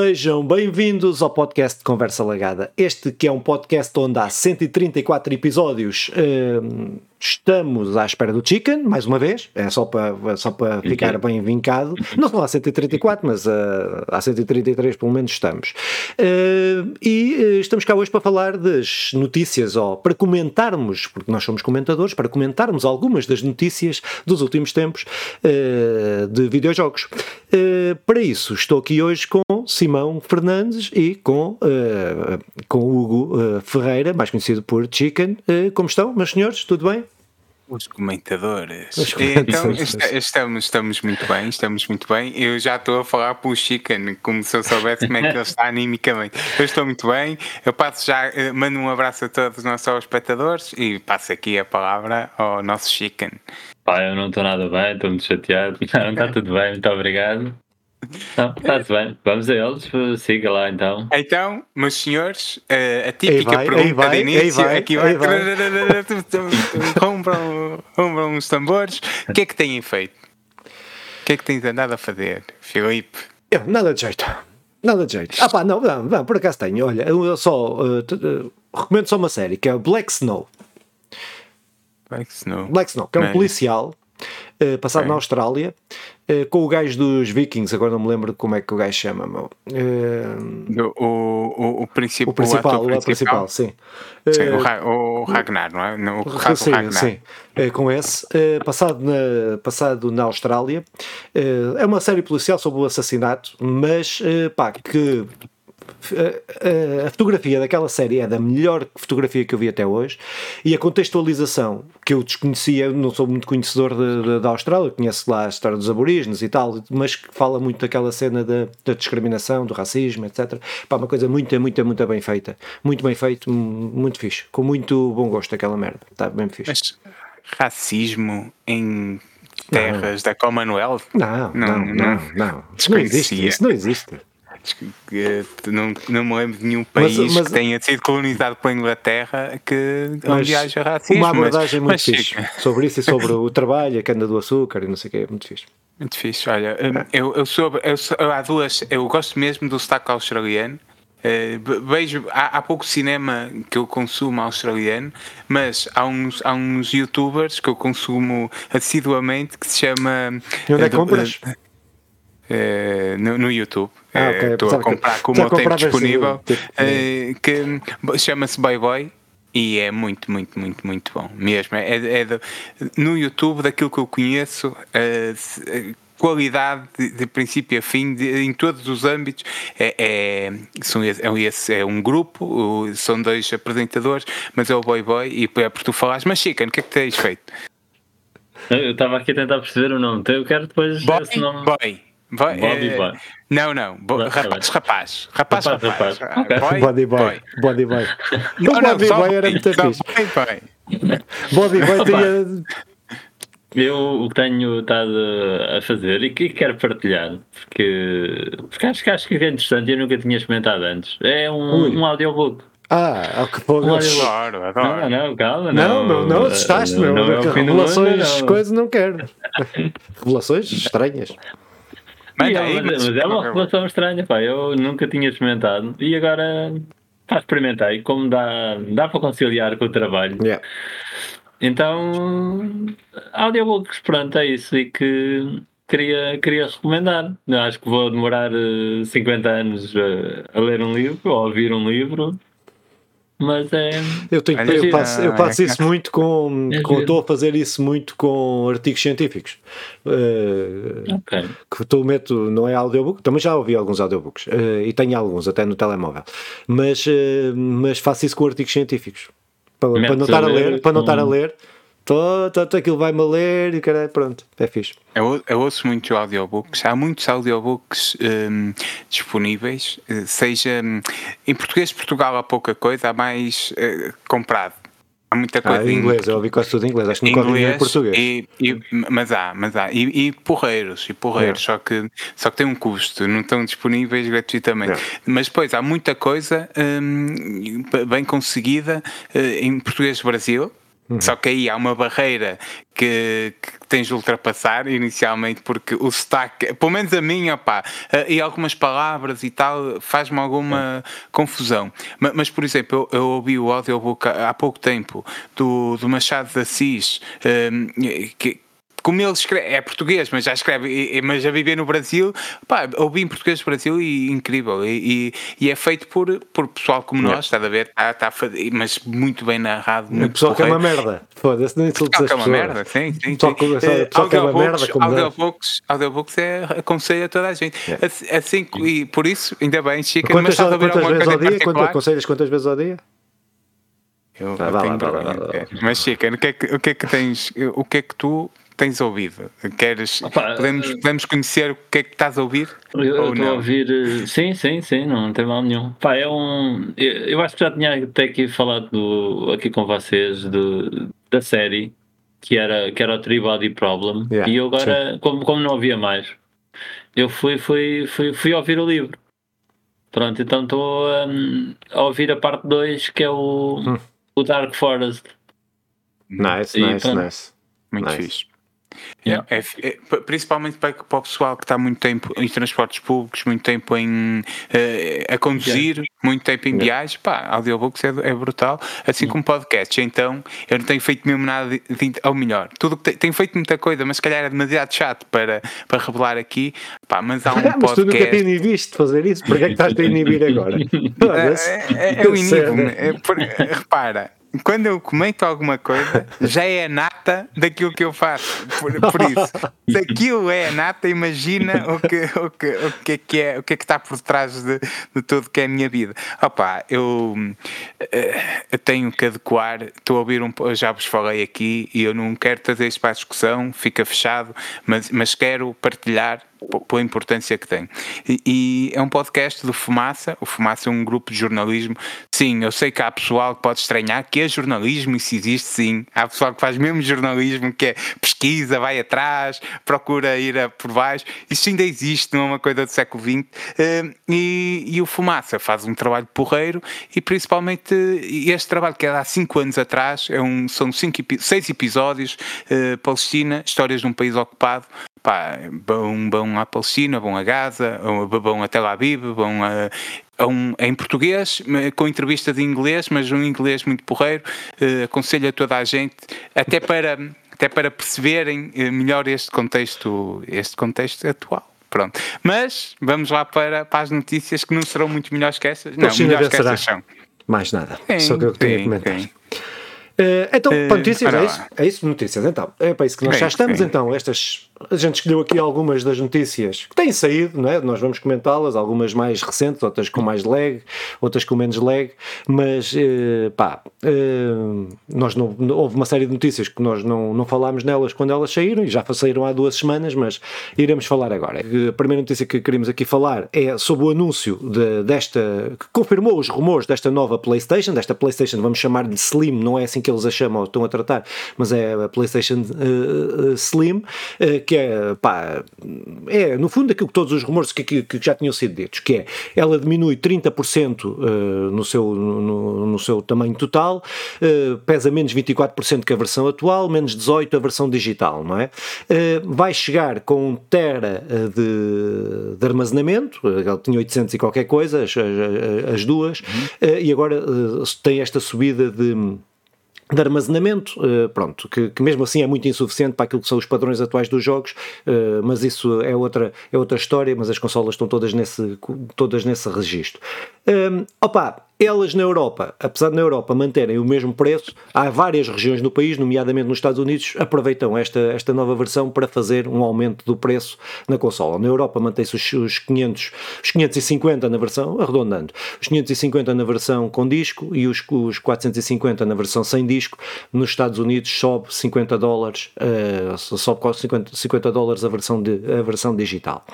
Sejam bem-vindos ao podcast Conversa Lagada. Este que é um podcast onde há 134 episódios. hum, estamos à espera do Chicken, mais uma vez. É só para, só para ficar bem vincado. Não são há 134, mas ah, há 133 pelo menos estamos. Uh, e uh, estamos cá hoje para falar das notícias, ou para comentarmos, porque nós somos comentadores, para comentarmos algumas das notícias dos últimos tempos uh, de videojogos. Uh, para isso, estou aqui hoje com Simão Fernandes e com, uh, com Hugo uh, Ferreira, mais conhecido por Chicken. Como estão, meus senhores? Tudo bem? Os comentadores. Os Então, comentadores. est- estamos, estamos muito bem, estamos muito bem. Eu já estou a falar para o Chicken, como se eu soubesse como é que ele está animicamente. Eu estou muito bem. Eu passo já, eh, mando um abraço a todos os nossos espectadores e passo aqui a palavra ao nosso Chicken. Pá, eu não estou nada bem, estou muito chateado. Não, está tudo bem, muito obrigado. Não, está-se bem. Vamos a eles, siga lá então. Então, meus senhores, eh, a típica vai, pergunta vai, de início vai, aqui aí vai. vai. Rombram rombram uns tambores. O que é que têm feito? O que é que tens andado a fazer, Filipe? Eu, nada de jeito. Nada de jeito. Ah pá, não, não, não por acaso tenho. Olha, eu só uh, uh, recomendo só uma série que é o Black Snow. Black Snow. Black Snow, que é um policial uh, passado na Austrália uh, com o gajo dos Vikings. Agora não me lembro como é que o gajo chama, meu. Uh, O, o, o, principal, o principal, o ator principal, sim. Sim, Uh, o, o Ragnar, não é? Não, o caso Sim, Ragnar. sim. Com esse, passado, na, passado na Austrália, é, uma série policial sobre o assassinato, mas pá, que é, é, a fotografia daquela série é da melhor fotografia que eu vi até hoje e a contextualização que eu desconhecia, não sou muito conhecedor de- de- da Austrália, conheço lá a história dos aborígenes e tal, mas fala muito daquela cena da, da discriminação, do racismo, etc. Pá, uma coisa muito, muito, muito bem feita, muito bem feito, mu- muito fixe, com muito bom gosto aquela merda, está bem fixe. Mas racismo em terras da Commonwealth? Não, não, não, não. Não, Desconhecia. existe isso, não existe. Não, não me lembro de nenhum Mas- país mas- que tenha sido colonizado pela Inglaterra que, Mas onde haja racismo. uma mas- abordagem muito mas fixe sobre isso e sobre o trabalho, a cana do açúcar e não sei o que, muito fixe. Muito fixe, olha, hum, eu, eu, eu, eu há duas, eu gosto mesmo do sotaque australiano. Eh, vejo, há, há pouco cinema que eu consumo australiano, mas há uns, há uns youtubers que eu consumo assiduamente que se chama. E onde é eh, que compras? Eh, no, no YouTube. Ah, Eh, ok. Estou a comprar com o meu tempo disponível. tipo, eh, que chama-se Boy Boy. E é muito, muito, muito, muito bom mesmo. É, é do- no YouTube, daquilo que eu conheço, eh, eh, qualidade de, de princípio a fim, de- em todos os âmbitos. É, é, são esse, é, esse- é um grupo, são dois apresentadores, mas é o Boy Boy. E é porque tu falaste, mas Chicken, o que é que tens feito? Eu estava aqui a tentar perceber o nome, então eu quero depois Boy, esse nome. boy. Boy, Body eh, boy. Não, não. Bo- Não, rapaz, rapaz. Rapaz, Rapaz, rapaz. rapaz. Ok. Boy, body boy, body boy. Não, o não, body só boy era boy, muito fixe. boy, boy. Body boy tinha. Eu o que tenho estado a fazer e que quero partilhar, porque, porque acho, que- acho que é interessante e eu nunca tinha experimentado antes. É um, Ui. um audiobook. Ah, que fogo. Um audiobook. Adoro, Não, adoro. não, calma, Não, não. não, não, assustaste, Não, meu. não é Revelações, mundo, não. coisas não quero. Revelações estranhas. E é, mas, mas é uma revelação estranha, pá. Eu nunca tinha experimentado e agora pá, experimentei. Como dá, dá para conciliar com o trabalho. Yeah. Então, audiobooks, pronto, é isso. E que queria, queria recomendar. Eu acho que vou demorar eh, 50 anos eh, a ler um livro ou a ouvir um livro. Mas é. Eu, tenho, Olha, eu faço, eu faço é isso muito com. É com estou a fazer isso muito com artigos científicos. Eh, Ok. que tu meto, não é audiobook, também já ouvi alguns audiobooks eh, e tenho alguns até no telemóvel, mas, eh, mas faço isso com artigos científicos para, para não estar a ler, para não estar a ler, tô, tô, tô, aquilo vai-me ler e caralho, pronto, é fixe. Eu, eu ouço muito audiobooks. Há muitos audiobooks hum, disponíveis, eh, seja hum, em português de Portugal há pouca coisa, há mais eh, comprado. Há muita Ah, coisa em inglês, eu ouvi quase tudo em inglês, acho que nunca ouvi em português. E, e- mas há, mas há. E, e porreiros, e porreiros, só, que, só que tem um custo, não estão disponíveis gratuitamente. Yeah. Mas depois há muita coisa hum, bem conseguida eh, em português do Brasil. Uhum. Só que aí há uma barreira que, que, tens de ultrapassar inicialmente, porque o sotaque, pelo menos a minha, pá, eh, e algumas palavras e tal, faz-me alguma confusão. Mas, mas, por exemplo, eu, eu, ouvi o audiobook há, há pouco tempo do, do Machado de Assis, um, eh, que como ele escreve, é português, mas já escreve, mas já vive no Brasil, pá, ouvi em português do Brasil e incrível. E, e, é feito por, por pessoal como nós, está a ver? Tá, tá, mas muito bem narrado. Muito é pessoal que é uma merda. Foda-se, nem insultes que é uma merda, sim, sim. Pessoal, sim. Pessoal, pessoal que é uma merda. Audiobooks, audiobooks é aconselho a toda a gente. É. Assim, e por isso, ainda bem, Chica, quantas, mas quantas vezes ao dia? Quantas, aconselhas quantas vezes ao dia? Eu, ah, eu tenho lá, lá, lá, Mas Chica, o que, é que, o que é que tens, o que é que tu tens ouvido? Queres, Opa, podemos, podemos conhecer o que é que estás a ouvir? Eu estou a ouvir, eh, sim, sim, sim, não, tem mal nenhum. Pá, é um, eu, eu, acho que já tinha até aqui falado do, aqui com vocês do, da série que era, que era o Three Body Problem yeah, e eu agora, como, como não havia mais, eu fui, fui, fui, fui ouvir o livro. Pronto, então estou um, a ouvir a parte 2 que é o, hum. o Dark Forest. Nice, e, nice, pronto, nice. Muito nice. fixe. Yeah. É, é, principalmente para, para, o pessoal que está muito tempo em transportes públicos, muito tempo em, uh, a conduzir, yeah. muito tempo em yeah. viagens, pá, audiobooks é, é brutal, assim como podcast. Então eu não tenho feito mesmo nada, de, de, ou melhor, tudo que tenho feito muita coisa, mas se calhar é demasiado chato para, para revelar aqui, pá, mas há um podcast. mas tu nunca te inibiste fazer isso, porque é que estás a inibir agora? é, é, é, eu inibo-me, é, repara quando eu comento alguma coisa, já é a nata daquilo que eu faço. Por, por isso, se aquilo é a nata, imagina o que, o que, o que, é, que é, o que é que está por trás de, de tudo que é a minha vida. Opa, eu, eh, eu tenho que adequar, estou a ouvir um já vos falei aqui e eu não quero trazer isto para a discussão, fica fechado, mas, mas quero partilhar pela importância que tem. E, e, é um podcast do Fumaça. O Fumaça é um grupo de jornalismo. Sim, eu sei que há pessoal que pode estranhar que é jornalismo, isso existe sim. Há pessoal que faz mesmo jornalismo, que é pesquisa, vai atrás, procura ir a, por baixo. Isso ainda existe, não é uma coisa do século XX. Uh, e, e, o Fumaça faz um trabalho porreiro e principalmente este trabalho que é há 5 anos atrás, é um, são cinco, seis episódios, uh, Palestina, histórias de um país ocupado, pá, vão, vão à Palestina, vão a Gaza, vão a Tel Aviv, vão a, a um, em português, com entrevista de inglês, mas um inglês muito porreiro. Uh, aconselho a toda a gente, até para, até para perceberem eh, melhor este contexto, este contexto atual. Pronto. Mas vamos lá para, para as notícias que não serão muito melhores que essas. Não, melhores que essas são. Mais nada. Sim, Só que eu tenho a comentar. Sim. Uh, então, uh, para notícias, é isso? É isso, notícias. Então, é para isso que nós já estamos. Então, estas a gente escolheu aqui algumas das notícias que têm saído, não é? nós vamos comentá-las, algumas mais recentes, outras com mais lag, outras com menos lag, mas eh, pá, eh, nós não, houve uma série de notícias que nós não, não falámos nelas quando elas saíram, e já saíram há duas semanas, mas iremos falar agora. A primeira notícia que queremos aqui falar é sobre o anúncio de, desta, que confirmou os rumores desta nova PlayStation, desta PlayStation, vamos chamar de Slim, não é assim que eles a chamam, estão a tratar, mas é a PlayStation uh, Slim, uh, que é, pá, é no fundo aquilo que todos os rumores que, que, que já tinham sido ditos, que é, ela diminui 30% uh, eh, no, seu, no, no, seu tamanho total, uh, pesa menos 24% que a versão atual, menos 18% a versão digital, não é? Uh, vai chegar com um tera de, de armazenamento, ela tinha 800 e qualquer coisa, as, as, as duas, uhum. e agora tem esta subida de de armazenamento, uh, pronto, que, que, mesmo assim é muito insuficiente para aquilo que são os padrões atuais dos jogos, uh, mas isso é outra, é outra história, mas as consolas estão todas nesse, todas nesse registro. Um, ehm, opa, elas na Europa, apesar de na Europa manterem o mesmo preço, há várias regiões no país, nomeadamente nos Estados Unidos, aproveitam esta, esta nova versão para fazer um aumento do preço na consola. Na Europa mantém-se os, os 500, os 550 na versão, arredondando, os 550 na versão com disco e os, os 450 na versão sem disco. Nos Estados Unidos sobe 50 dólares, uh, sobe 50, 50 dólares a versão, de, a versão digital.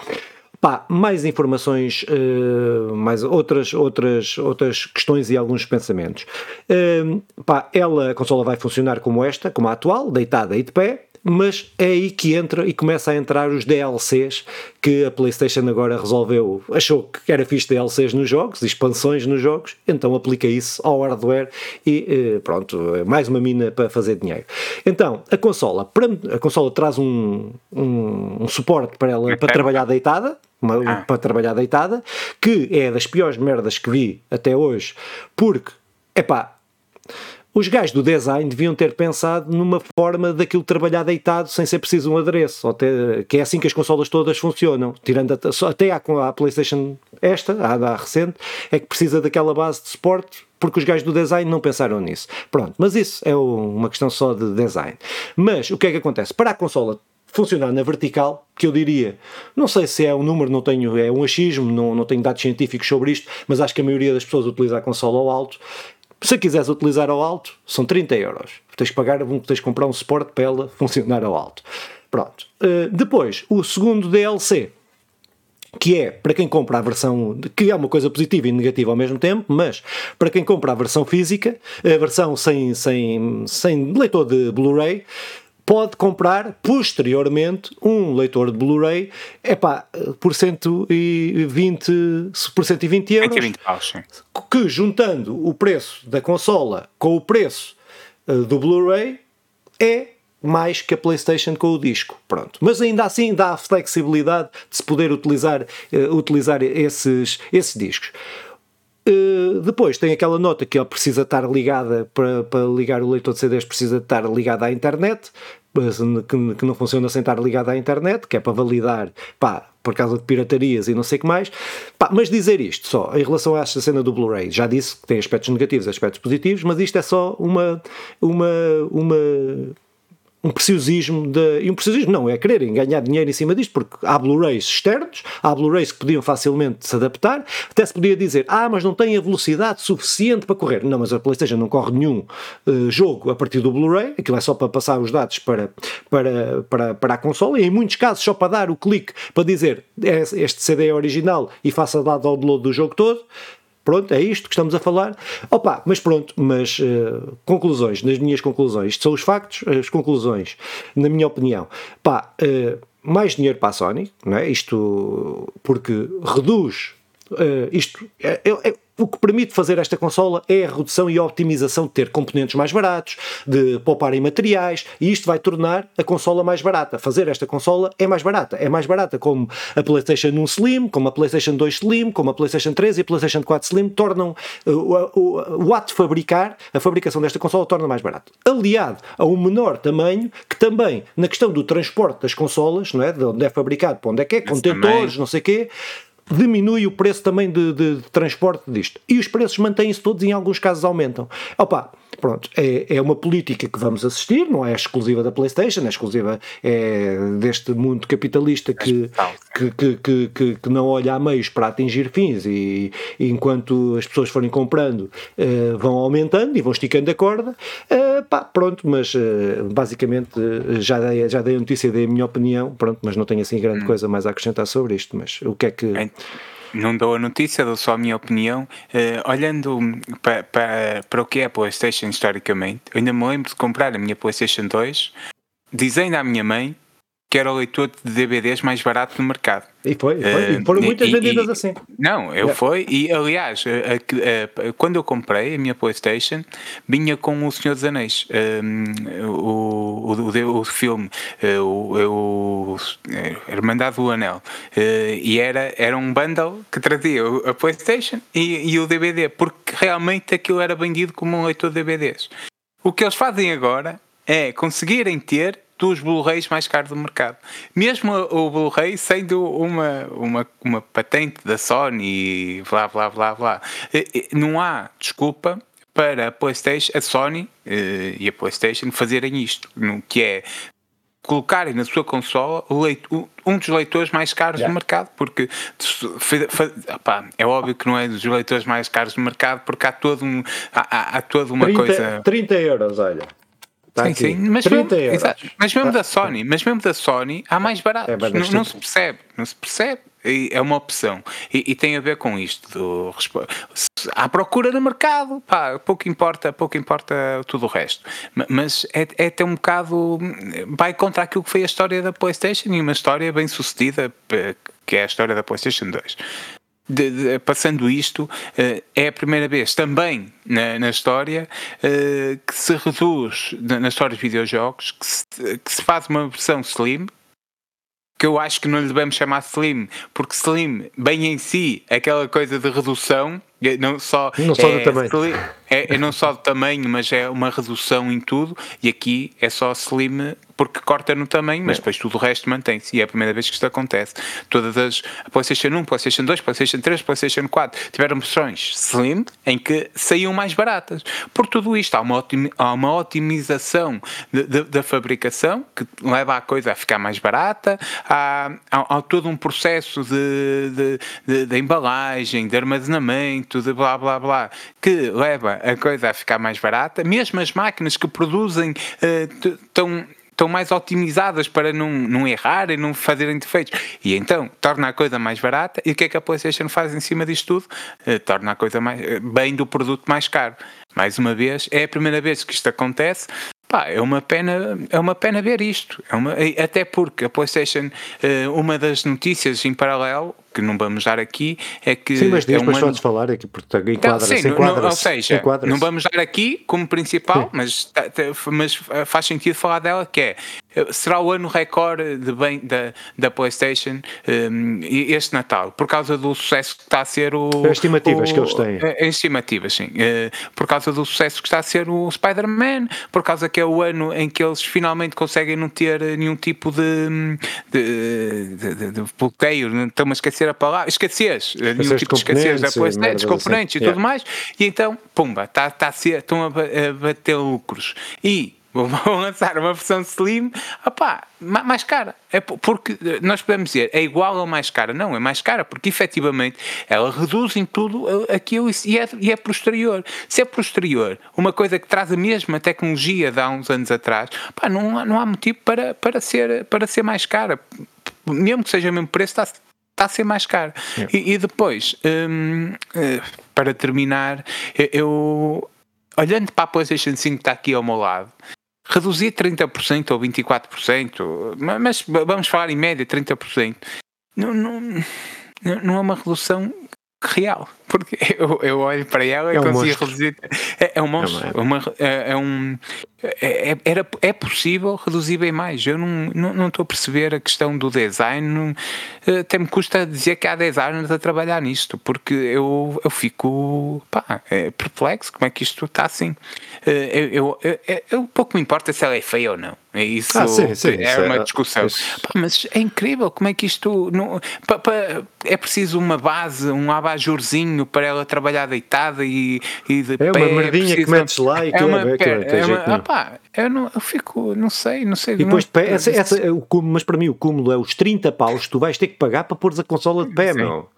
Pá, mais informações, uh, mais outras, outras, outras questões e alguns pensamentos. Uh, pá, ela, a consola vai funcionar como esta, como a atual, deitada e de pé, mas é aí que entra e começa a entrar os DLCs que a PlayStation agora resolveu, achou que era fixe DLCs nos jogos, expansões nos jogos, então aplica isso ao hardware e eh, pronto, mais uma mina para fazer dinheiro. Então, a consola, a consola traz um, um, um suporte para ela para trabalhar deitada, uma, ah. para trabalhar deitada, que é das piores merdas que vi até hoje, porque, epá, os gajos do design deviam ter pensado numa forma daquilo trabalhar deitado sem ser preciso um adereço, até, que é assim que as consolas todas funcionam, tirando a, até a, a PlayStation esta, a, a recente, é que precisa daquela base de suporte porque os gajos do design não pensaram nisso. Pronto, mas isso é uma questão só de design. Mas o que é que acontece? Para a consola funcionar na vertical, que eu diria, não sei se é um número, não tenho, é um achismo, não, não tenho dados científicos sobre isto, mas acho que a maioria das pessoas utiliza a consola ao alto, se quiseres utilizar ao alto, são 30 euros. Tens que pagar, tens que comprar um suporte para ela funcionar ao alto. Pronto. Uh, depois, o segundo DLC, que é para quem compra a versão, que é uma coisa positiva e negativa ao mesmo tempo, mas para quem compra a versão física, a versão sem, sem, sem leitor de Blu-ray, pode comprar posteriormente um leitor de Blu-ray epá, por 120, por 120 euros 120 paus, que juntando o preço da consola com o preço uh, do Blu-ray é mais que a PlayStation com o disco, pronto. Mas ainda assim dá a flexibilidade de se poder utilizar, uh, utilizar esses, esses discos. Uh, depois tem aquela nota que ele precisa estar ligada para, para ligar o leitor de CDs, precisa estar ligada à internet, que, que não funciona sem estar ligada à internet, que é para validar, pá, por causa de piratarias e não sei o que mais. Pá, mas dizer isto só, em relação a esta cena do Blu-ray, já disse que tem aspectos negativos, aspectos positivos, mas isto é só uma, uma, uma um preciosismo de. E um preciosismo não, é quererem ganhar dinheiro em cima disto, porque há Blu-rays externos, há Blu-rays que podiam facilmente se adaptar, até se podia dizer, ah, mas não tem a velocidade suficiente para correr. Não, mas a PlayStation não corre nenhum uh, jogo a partir do Blu-ray, aquilo é só para passar os dados para, para, para, para a consola, e em muitos casos só para dar o clique para dizer é, este CD é original e faça lá download do jogo todo. Pronto, é isto que estamos a falar. Opa, mas pronto, mas uh, conclusões, nas minhas conclusões, isto são os factos, as conclusões, na minha opinião. Pá, uh, mais dinheiro para a Sony, não é? Isto porque reduz. Uh, isto é, é, é o que permite fazer esta consola é a redução e a optimização de ter componentes mais baratos, de poupar em materiais, e isto vai tornar a consola mais barata. Fazer esta consola é mais barata. É mais barata como a PlayStation 1 Slim, como a PlayStation 2 Slim, como a PlayStation 3 e a PlayStation 4 Slim tornam uh, o, o, o ato de fabricar, a fabricação desta consola torna mais barato. Aliado a um menor tamanho, que também, na questão do transporte das consolas, não é? de onde é fabricado, para onde é que é, contentores, não sei o quê, diminui o preço também de, de, de transporte disto. E os preços mantêm-se todos e em alguns casos aumentam. Opa, pronto, é, é uma política que vamos assistir, não é exclusiva da PlayStation, é exclusiva é deste mundo capitalista que, que, que, que, que, não olha a meios para atingir fins e, e enquanto as pessoas forem comprando uh, vão aumentando e vão esticando a corda, uh, pá, pronto, mas uh, basicamente já, dei, já dei a notícia, dei a minha opinião, pronto, mas não tenho assim grande hum. coisa mais a acrescentar sobre isto, mas o que é que não dou a notícia, dou só a minha opinião. Uh, olhando para, para, para o que é a PlayStation historicamente, eu ainda me lembro de comprar a minha PlayStation 2, dizendo à minha mãe que era o leitor de DVDs mais barato do mercado. E foi, e foi. Uh, e foram muitas e, vendidas e, assim. Não, eu yeah. fui, e aliás, a, a, a, quando eu comprei a minha Playstation, vinha com o Senhor dos Anéis, um, o, o, o, filme, eh, o, o Irmandade do Anel, uh, e era, era um bundle que trazia a Playstation e, e o DVD, porque realmente aquilo era vendido como um leitor de DVDs. O que eles fazem agora é conseguirem ter dos Blu-rays mais caros do mercado. Mesmo o Blu-ray sendo uma, uma, uma patente da Sony e blá blá blá blá. Não há desculpa para a PlayStation, a Sony eh, e a PlayStation fazerem isto, que é colocarem na sua consola um dos leitores mais caros yeah. do mercado, porque é óbvio que não é dos leitores mais caros do mercado, porque há todo um há, há, há toda uma 30, coisa 30 euros, olha Tá sim, aqui. sim, mas mesmo, exato, mas mesmo da Sony, mas mesmo da Sony há mais baratos. É não, não, se percebe, não se percebe. é uma opção. E, e, tem a ver com isto. Do, à procura no mercado, pá, pouco importa, pouco importa tudo o resto. Mas é, é até um bocado. vai contra aquilo que foi a história da PlayStation e uma história bem sucedida, que é a história da PlayStation 2. De, de, passando isto, uh, é a primeira vez também na, na história uh, que se reduz, na, na história dos videojogos, que se, que se faz uma versão slim, que eu acho que não lhe devemos chamar slim, porque slim, bem em si, aquela coisa de redução, não só, não só é, do tamanho. Slim, é, é, não só do tamanho, mas é uma redução em tudo, e aqui é só slim porque corta no tamanho, mas é. depois tudo o resto mantém-se. E é a primeira vez que isto acontece. Todas as PlayStation 1, PlayStation 2, PlayStation 3, PlayStation 4 tiveram versões slim em que saíam mais baratas. Por tudo isto, há uma, otim, há uma otimização da fabricação que leva a coisa a ficar mais barata, há, há, há todo um processo de, de, de, de, embalagem, de armazenamento, de blá blá blá, que leva a coisa a ficar mais barata. Mesmo as máquinas que produzem estão estão mais otimizadas para não, não errar e não fazerem defeitos. E então torna a coisa mais barata. E o que é que a PlayStation faz em cima disto tudo? Uh, torna a coisa mais, uh, bem do produto mais caro. Mais uma vez, é a primeira vez que isto acontece. Pá, é uma pena, é uma pena ver isto. É uma, até porque a PlayStation, uh, uma das notícias em paralelo, que não vamos dar aqui, é que. Sim, mas é depois uma... podes falar aqui, porque enquadra-se. Sim, enquadra ou seja, enquadra não vamos dar aqui como principal, mas, mas faz sentido falar dela, que é será o ano recorde de bem da, da PlayStation um, este Natal, por causa do sucesso que está a ser o. As estimativas o, que eles têm. As estimativas, sim. Uh, por causa do sucesso que está a ser o Spider-Man, por causa que é o ano em que eles finalmente conseguem não ter nenhum tipo de, de, de, de, de bloqueio, não estão a esquecer a palavra, escassez, nenhum tipo de escassez da componentes assim. e tudo yeah. mais, e então, pumba, a ser, estão a bater lucros. E vão lançar uma versão Slim, opá, mais cara. É porque nós podemos dizer é igual ou mais cara. Não, é mais cara, porque efetivamente ela reduz em tudo aquilo e é, e é posterior. Se é posterior, uma coisa que traz a mesma tecnologia de há uns anos atrás, pá, não, não há motivo para, para, ser, para ser mais cara. Mesmo que seja o mesmo preço, está, está a ser mais caro. E, e, depois, hum, eh, para terminar, eu olhando para a PlayStation 5 que está aqui ao meu lado, reduzir 30% ou 24%, mas vamos falar em média 30%, não, não, não é uma redução real, porque eu, eu olho para ela é e um consigo reduzir. É, é um monstro, é, uma, é, é um. É, é, era, é possível reduzir bem mais. Eu não, não, não estou a perceber a questão do design. Não, eh, até me custa dizer que há designers a trabalhar nisto, porque eu, eu fico pá, é perplexo como é que isto está assim. Eh, eu, eu, eu, eu, pouco me importa se ela é feia ou não. Isso ah, sim, sim, é uma discussão. Pá, mas é incrível como é que isto. Não, pá, pá, é preciso uma base, um abajurzinho para ela trabalhar deitada e, e de É pé, uma merdinha que metes lá e é uma, é, é uma, opá, eu, não, eu fico, não sei, não sei. E depois, não, essa, essa, o cúmulo, mas para mim o cúmulo é os 30 paus que tu vais ter que pagar para pôres a consola de pé, sim. meu.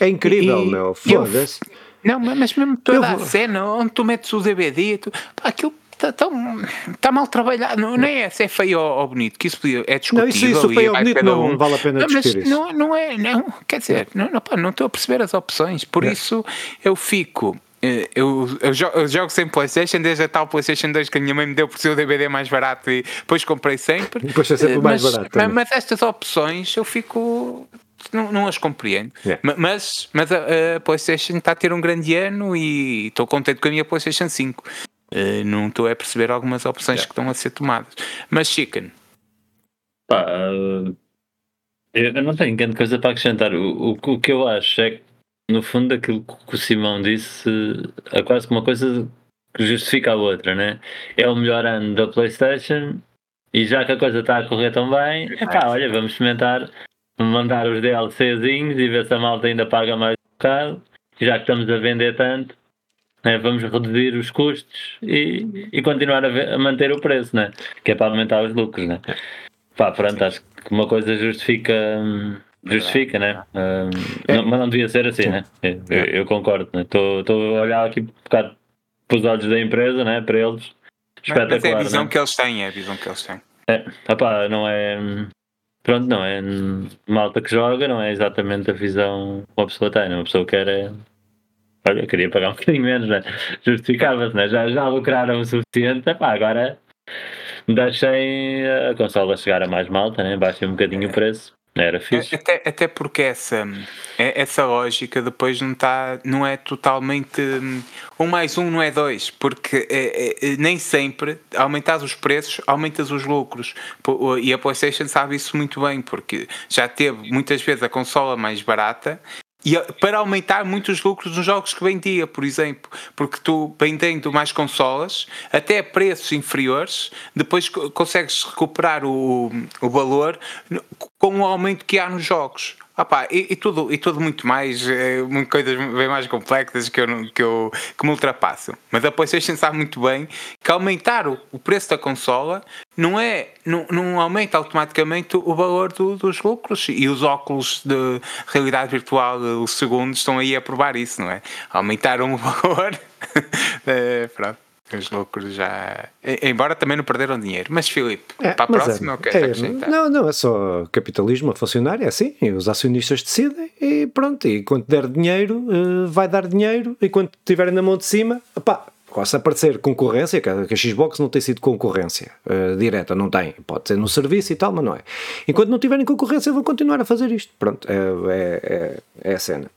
É incrível, e, meu. Foda-se. Não, mas mesmo toda a cena onde tu metes o DVD, tu, pá, aquilo está tá mal trabalhado. Não, não é se é feio ou, ou, bonito, que isso é discutível. Não, isso, isso feio ou bonito não, um. vale a pena não, discutir mas isso. Não, não é, não. Quer dizer, não, não, pá, não estou a perceber as opções. Por é. isso eu fico. Eh, eu, eu, jogo, eu, jogo sem Playstation desde a tal Playstation 2 que a minha mãe me deu por ser o DVD mais barato e depois comprei sempre. Depois é sempre mais mas, barato. Mas, mas, estas opções eu fico. Não, não as compreendo. Yeah. Mas, mas a, a, PlayStation está a ter um grande ano e estou contente com a minha PlayStation 5. Uh, não estou a perceber algumas opções yeah. que estão a ser tomadas. Mas Chicken. Pá, eu não tenho grande coisa para acrescentar. O, o, o, que eu acho é que, no fundo, aquilo que o Simão disse é quase uma coisa que justifica a outra, né? É o melhor ano da PlayStation e já que a coisa está a correr tão bem, é pá, olha, vamos experimentar mandar os DLCzinhos e ver se a malta ainda paga mais um bocado. Já que estamos a vender tanto, né? vamos reduzir os custos e, e continuar a, ver, a, manter o preço, né? que é para aumentar os lucros. Né? Pá, pronto, acho que uma coisa justifica. Justifica, né? Um, é. não, mas não devia ser assim, né? Eu, eu concordo, né? Estou a olhar aqui um bocado para os olhos da empresa, né? Para eles. Espetacular. Mas é a visão né? que eles têm, é a visão que eles têm. É, opá, não é. Pronto, não é malta que joga, não é exatamente a visão que uma pessoa tem, né? uma pessoa quer é olha, eu queria pagar um bocadinho menos, né? justificava-se, né? já, já lucraram o suficiente, epá, agora deixem a consola chegar a mais malta, né? baixem um bocadinho o preço. Era fixe. Até, até porque essa, é, essa lógica depois não, tá, não é totalmente. Um mais um não é dois, porque é, é, nem sempre aumentas os preços, aumentas os lucros. E a PlayStation sabe isso muito bem, porque já teve muitas vezes a consola mais barata e para aumentar muitos lucros nos jogos que vendia, por exemplo, porque tu vendendo mais consolas, até a preços inferiores, depois consegues recuperar o, o valor com o aumento que há nos jogos. Opa, e, e, tudo, e tudo muito mais, é, coisas bem mais complexas que, eu, que, eu, que me ultrapassam. Mas a PlayStation sabe muito bem que aumentar o, o preço da consola não é não, não aumenta automaticamente o valor do, dos lucros e os óculos de realidade virtual, os segundos, estão aí a provar isso, não é? Aumentaram o valor. é, pronto os lucros já. Embora também não perderam dinheiro. Mas, Filipe, é, para a próxima, é, o que é, acrescentar? Não, não, é só capitalismo a funcionar, é assim. os acionistas decidem e pronto. E quando der dinheiro, eh, vai dar dinheiro. E quando tiverem na mão de cima, pá, Possa aparecer concorrência, que a, Xbox não tem sido concorrência uh, direta, não tem. Pode ser no serviço e tal, mas não é. Enquanto não tiverem concorrência, vão continuar a fazer isto. Pronto, é, é, é, é a cena.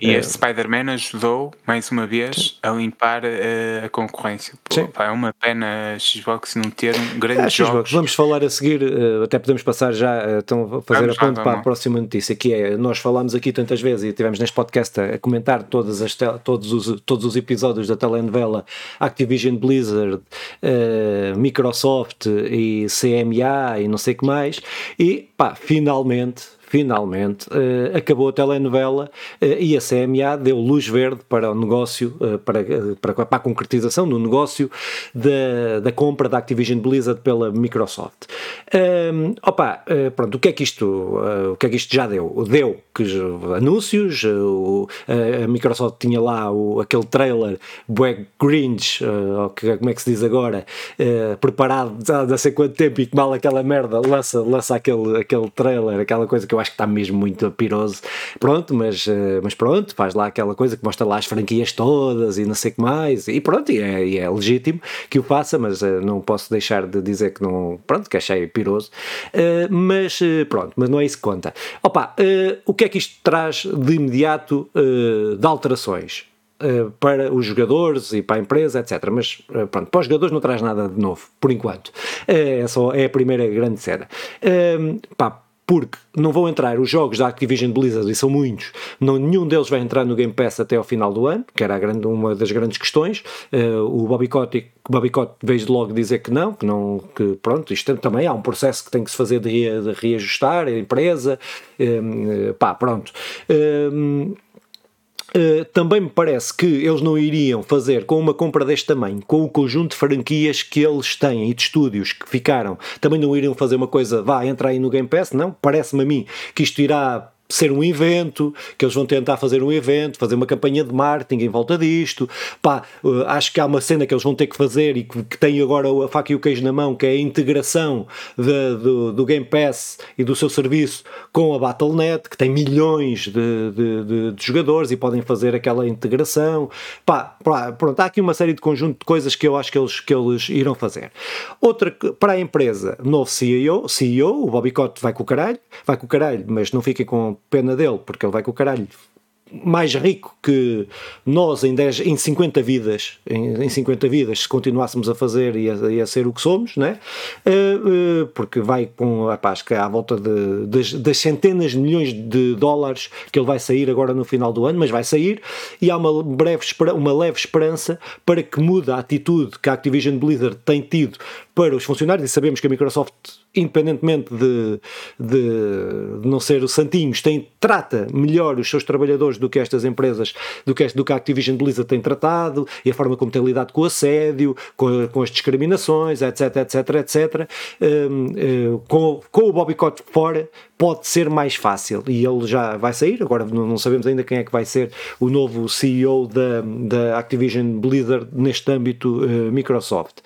E este Spider-Man ajudou, mais uma vez, a limpar uh, a concorrência. Pô, pá, é uma pena a Xbox não ter um grande é, Xbox, Vamos falar a seguir, uh, até podemos passar já, uh, então a fazer vamos a ponto para a próxima notícia, que é, nós falámos aqui tantas vezes e tivemos neste podcast a, a comentar todas as todos, os, todos os episódios da telenovela Activision Blizzard, Microsoft e CMA e não sei o que mais, e pá, finalmente finalmente, uh, acabou a telenovela uh, e a CMA deu luz verde para o negócio, uh, para, para, para, a concretização do negócio da, da compra da Activision Blizzard pela Microsoft. Um, opa, pronto, o que é que isto, o que é que isto já deu? Deu que anúncios, a Microsoft tinha lá o, aquele trailer Black Grinch, que, como é que se diz agora, preparado há não sei quanto tempo e que mal aquela merda lança, lança aquele, aquele trailer, aquela coisa que eu acho que está mesmo muito piroso. Pronto, mas, eh, mas pronto, faz lá aquela coisa que mostra lá as franquias todas e não sei o que mais. E pronto, e é, e é legítimo que o faça, mas uh, não posso deixar de dizer que não. Pronto, que achei piroso. Uh, mas pronto, mas não é isso que conta. Opa, o que é que isto traz de imediato de alterações? Para os jogadores e para a empresa, etc. Mas pronto, para os jogadores não traz nada de novo, por enquanto. É, só, é a primeira grande cena. pá, porque não vão entrar os jogos da Activision Blizzard, e são muitos, não, nenhum deles vai entrar no Game Pass até ao final do ano, que era grande, uma das grandes questões. Uh, o Bobby Kotick, veio logo dizer que não, que não, que pronto, isto também há um processo que tem que se fazer de, de reajustar a empresa, uh, pá, pronto. Uh, Uh, também me parece que eles não iriam fazer com uma compra deste tamanho, com o conjunto de franquias que eles têm e de estúdios que ficaram, também não iriam fazer uma coisa, vá, entra aí no Game Pass, não, parece-me a mim que isto irá ser um evento, que eles vão tentar fazer um evento, fazer uma campanha de marketing em volta disto. Pá, uh, acho que há uma cena que eles vão ter que fazer e que, que tem agora a faca e o queijo na mão, que é a integração de, do, do Game Pass e do seu serviço com a Battle.net, que tem milhões de, de, de, de, jogadores e podem fazer aquela integração. Pá, pá, pronto, há aqui uma série de conjunto de coisas que eu acho que eles, que eles irão fazer. Outra, para a empresa, novo CEO, CEO, o Bobby Cott vai com o caralho, vai com o caralho, mas não fiquem com pena dele, porque ele vai com o caralho mais rico que nós em, 10, em 50 vidas, em, em 50 vidas, se continuássemos a fazer e a, a ser o que somos, né? Uh, uh, porque vai com, rapaz, que é à volta de, das, das, centenas de milhões de dólares que ele vai sair agora no final do ano, mas vai sair, e há uma, breve, uma leve esperança para que mude a atitude que a Activision Blizzard tem tido para os funcionários, e sabemos que a Microsoft, independentemente de, de, de não ser o Santinhos, tem, trata melhor os seus trabalhadores do que estas empresas, do que, do que a Activision Blizzard tem tratado, e a forma como tem lidado com o assédio, com, com as discriminações, etc, etc, etc. Um, com, com o Bobby Cott fora, pode ser mais fácil e ele já vai sair. Agora não sabemos ainda quem é que vai ser o novo CEO da, da Activision Blizzard neste âmbito uh, Microsoft.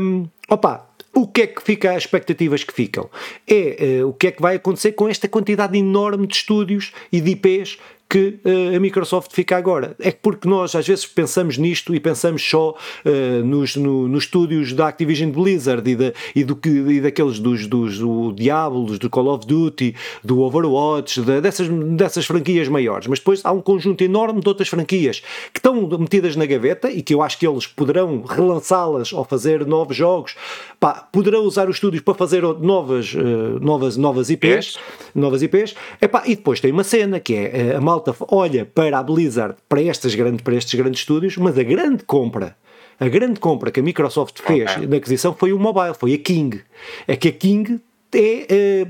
Um, opa, o que é que fica, as expectativas que ficam? É uh, o que é que vai acontecer com esta quantidade enorme de estúdios e de IPs que uh, a Microsoft fica agora. É porque nós às vezes pensamos nisto e pensamos só uh, nos, no, nos estúdios da Activision Blizzard e, da, e, do e daqueles dos, dos do Diablos, do Call of Duty, do Overwatch, de, dessas, dessas franquias maiores. Mas depois há um conjunto enorme de outras franquias que estão metidas na gaveta e que eu acho que eles poderão relançá-las ou fazer novos jogos. Pá, poderão usar os estúdios para fazer novas, uh, novas, novas IPs. Novas IPs. Epá, e depois tem uma cena que é a malta olha para a Blizzard, para, estas grandes, para estes grandes estúdios, mas a grande compra a grande compra que a Microsoft fez okay. na aquisição foi o mobile, foi a King. É que a King é. é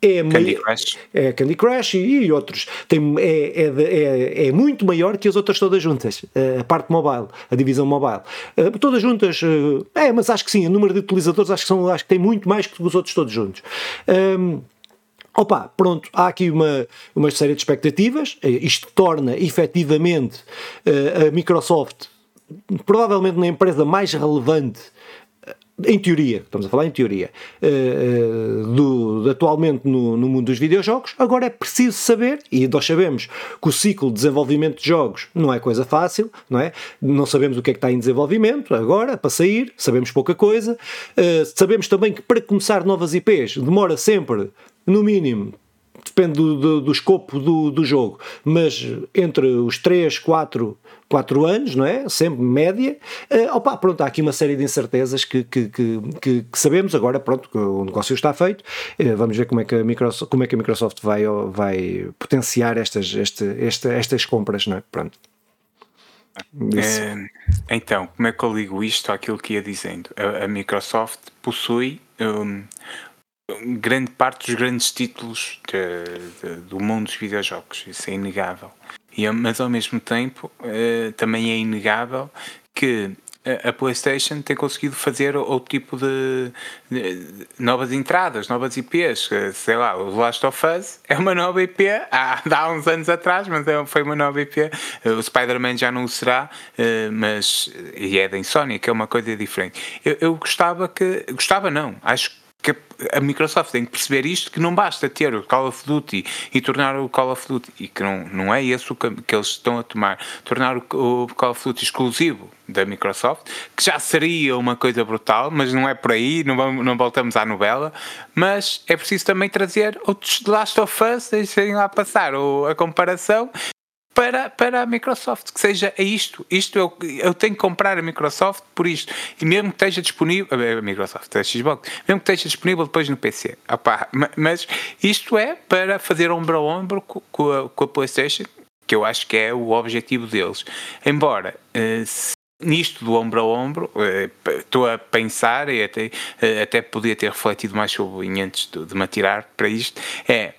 é, Candy Crush. é Candy Crush e, e outros. Tem, é, é, é, é, muito maior que as outras todas juntas. A parte mobile, a divisão mobile. Todas juntas, é, mas acho que sim, o número de utilizadores acho que, são, acho que tem muito mais que os outros todos juntos. Um, Opa, pronto, há aqui uma, uma série de expectativas. Isto torna efetivamente a Microsoft provavelmente na empresa mais relevante em teoria, estamos a falar em teoria, uh, do, de, atualmente no, no, mundo dos videojogos, agora é preciso saber, e nós sabemos que o ciclo de desenvolvimento de jogos não é coisa fácil, não é? Não sabemos o que é que está em desenvolvimento agora, para sair, sabemos pouca coisa. Uh, sabemos também que para começar novas IPs demora sempre, no mínimo, depende do, do, do escopo do, do jogo, mas entre os 3, 4 4 anos, não é? Sempre média. Uh, opa, pronto, há aqui uma série de incertezas que, que, que, que, sabemos agora, pronto, que o negócio está feito. Uh, vamos ver como é que a Microsoft, como é que a Microsoft vai, vai potenciar estas, este, esta, estas compras, não é? Pronto. É, então, como é que eu ligo isto àquilo que ia dizendo? A, a Microsoft possui um, grande parte dos grandes títulos de, de, do mundo dos videojogos, isso é inegável. E, mas ao mesmo tempo uh, também é inegável que a PlayStation tem conseguido fazer outro tipo de, de, novas entradas, novas IPs. Sei lá, o Last of Us é uma nova IP há, há uns anos atrás, mas é, foi uma nova IP. O Spider-Man já não o será, eh, mas e é da Insomnia, que é uma coisa diferente. Eu, eu gostava que. Gostava não, acho que que a Microsoft tem que perceber isto, que não basta ter o Call of Duty e tornar o Call of Duty, e que não, não é esse o que eles estão a tomar, tornar o, o Call of Duty exclusivo da Microsoft, que já seria uma coisa brutal, mas não é por aí, não, vamos, não voltamos à novela, mas é preciso também trazer outros Last of Us, deixem lá passar a comparação, para, para a Microsoft, que seja é isto. Isto eu, eu tenho que comprar a Microsoft por isto. E mesmo que esteja disponível. A Microsoft, a Xbox, mesmo que esteja disponível depois no PC. Opa, mas isto é para fazer ombro a ombro com a, com a PlayStation, que eu acho que é o objetivo deles. Embora. Uh, nisto do ombro a ombro, eh, estou a pensar e até, eh, até podia ter refletido mais sobre antes de, de me atirar para isto, é,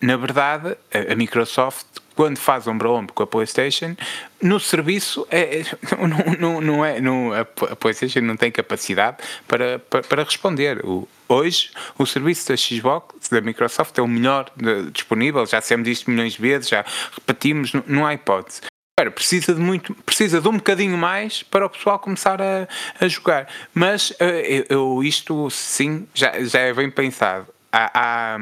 na verdade, a Microsoft quando faz ombro a ombro com a PlayStation, no serviço é, é não, não, não é, não, a PlayStation não tem capacidade para, para, para responder. O, hoje, o serviço da Xbox, da Microsoft, é o melhor de, disponível, já dissemos isto milhões de vezes, já repetimos, não, há hipótese. Agora, precisa de muito, precisa de um bocadinho mais para o pessoal começar a, a jogar. Mas eh, eu, eu, isto sim já, já é bem pensado. Há, há,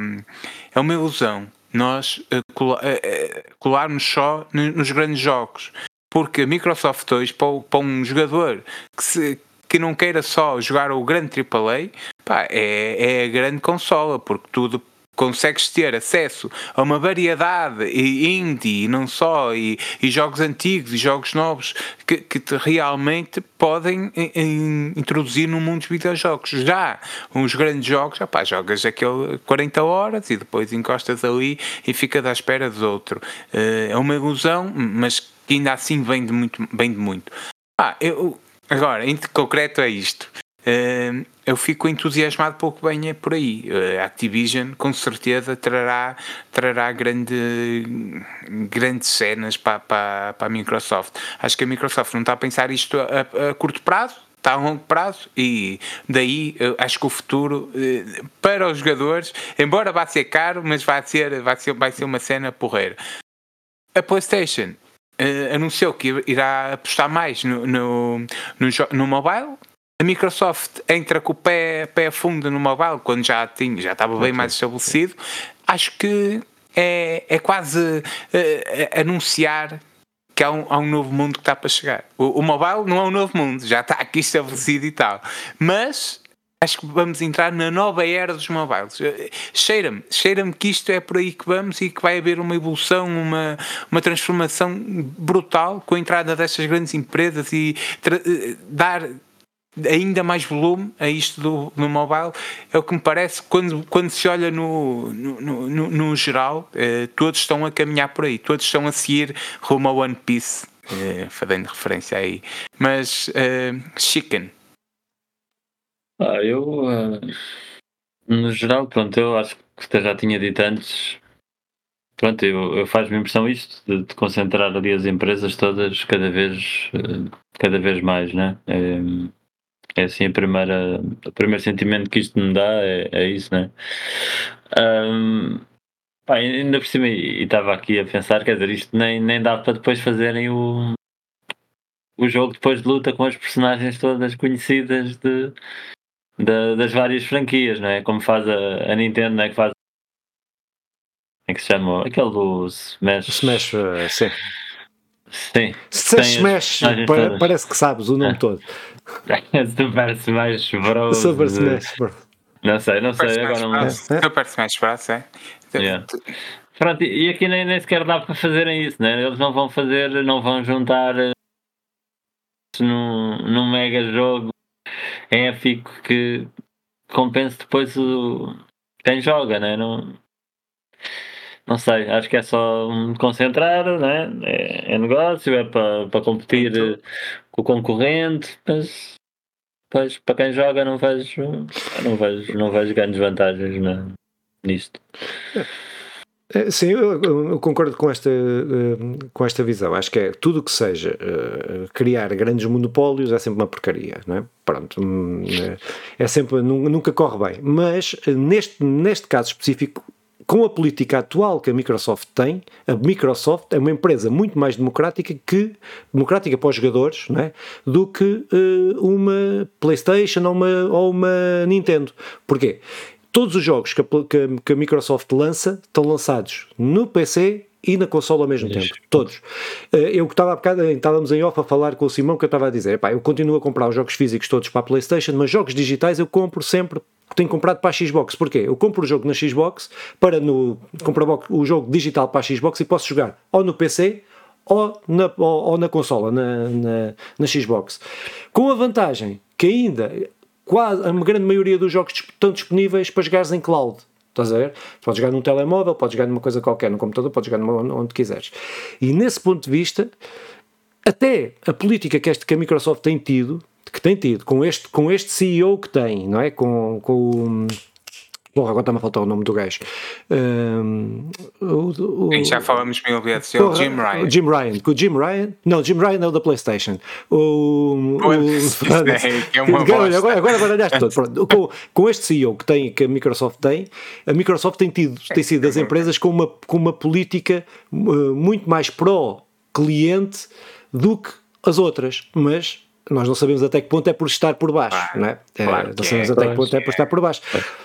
é uma ilusão nós uh, colarmos só nos grandes jogos. Porque a Microsoft hoje, para um jogador que, se, que não queira só jogar o grande AAA, pá, é, é a grande consola, porque tudo consegues ter acesso a uma variedade indie e não só, e, e, jogos antigos e jogos novos que, que te realmente podem in, introduzir no mundo dos videojogos. Já uns grandes jogos, opá, jogas aquele 40 horas e depois encostas ali e ficas à espera de outro. Eh, é uma ilusão, mas que ainda assim vem de muito. Vem de muito. Ah, eu, agora, em concreto é isto. Uh, eu fico entusiasmado pouco bem é por aí. Uh, Activision com certeza trará, trará grande, grandes cenas para, para, para a Microsoft. Acho que a Microsoft não está a pensar isto a, a curto prazo, está a longo prazo e daí acho que o futuro uh, para os jogadores, embora vá ser caro, mas vai ser, vai ser, vai ser uma cena porreira. A PlayStation anunciou que irá apostar mais no, no, no, no mobile a Microsoft entra com o pé, pé a fundo no mobile quando já, tinha, já estava bem mais estabelecido. Acho que é, é quase uh, anunciar que há um, há um novo mundo que está para chegar. O, o mobile não é um novo mundo, já está aqui estabelecido e tal. Mas acho que vamos entrar na nova era dos mobiles. Cheira-me, cheira-me que isto é por aí que vamos e que vai haver uma evolução, uma, uma transformação brutal com a entrada destas grandes empresas e dar ainda mais volume a isto do, do mobile. É o que me parece quando, quando se olha no, no, no, no geral eh, todos estão a caminhar por aí todos estão a seguir rumo ao One Piece eh, fazendo referência aí. Mas eh, Chicken. Ah, eu uh, no geral pronto eu acho que já tinha dito antes pronto eu, eu faz-me impressão isto de, de, concentrar ali as empresas todas cada vez uh, cada vez mais né? É, é assim a primeira, o primeiro sentimento que isto me dá é, é isso, né? Um, pá, ainda por cima, e estava aqui a pensar, quer dizer, isto nem, nem dá para depois fazerem o, o jogo depois de luta com as personagens todas conhecidas de, de das várias franquias, não é? Como faz a, a Nintendo, não é? Que faz. é que se chama? Aquele do Smash. Smash, uh, sim. Sim. Se Smash, parece que sabes o nome é. todo. Super Smash Bros. Super Smash Bros. Não sei, não sei, Super agora não lembro. Super Smash Bros. É. Yeah. Pronto, e aqui nem, nem sequer dá para fazerem isso, né? Eles não vão fazer, não vão juntar eh, num, num mega jogo épico que compense depois o, quem joga, né? Não, não sei, acho que é só um concentrar, né? é, é negócio, é para, para competir então, com o concorrente, mas pois, para quem joga não vejo, não vejo, não vejo grandes vantagens na, nisto. É, sim, eu, concordo com esta, eh, com esta visão. Acho que é tudo que seja uh, criar grandes monopólios é sempre uma porcaria, não é? Pronto, hum, é, é sempre, nunca corre bem. Mas neste, neste caso específico, com a política atual que a Microsoft tem, a Microsoft é uma empresa muito mais democrática que democrática para os jogadores, não é? do que uh, uma PlayStation ou uma, ou uma Nintendo. Porquê? Todos os jogos que a, que a Microsoft lança estão lançados no PC e na consola ao mesmo tempo. Todos. Eh, eu que estava há bocado, estávamos em off a falar com o Simão que eu estava a dizer, pá, eu continuo a comprar os jogos físicos todos para a Playstation, mas jogos digitais eu compro sempre tenho comprado para a Xbox. Porquê? Eu compro o jogo na Xbox para no compro o jogo digital para a Xbox e posso jogar ou no PC ou na, ou, ou na consola, na, na, na, Xbox. Com a vantagem que ainda quase a grande maioria dos jogos estão disponíveis para jogares em cloud. Estás a ver? Podes jogar num telemóvel, podes jogar numa coisa qualquer, no computador, podes jogar numa, onde quiseres. E nesse ponto de vista, até a política que, este, que a Microsoft tem tido, que tem tido, com este, com este CEO que tem, não é? Com, com o. Porra, agora está-me a faltar o nome do gajo. Um, o, o, já falamos mil vezes, é o Jim Ryan. Jim Ryan. O Jim Ryan? Não, Jim Ryan é o da PlayStation. O, o, é, é uma agora, agora, agora baralhaste todo. Com, com este CEO que, tem, que a Microsoft tem, a Microsoft tem, tido, tem sido das empresas com uma, com uma política uh, muito mais pró-cliente do que as outras, mas nós não sabemos até que ponto é por estar por baixo, claro, não é? Claro é, não sabemos é, até que ponto é por estar por baixo.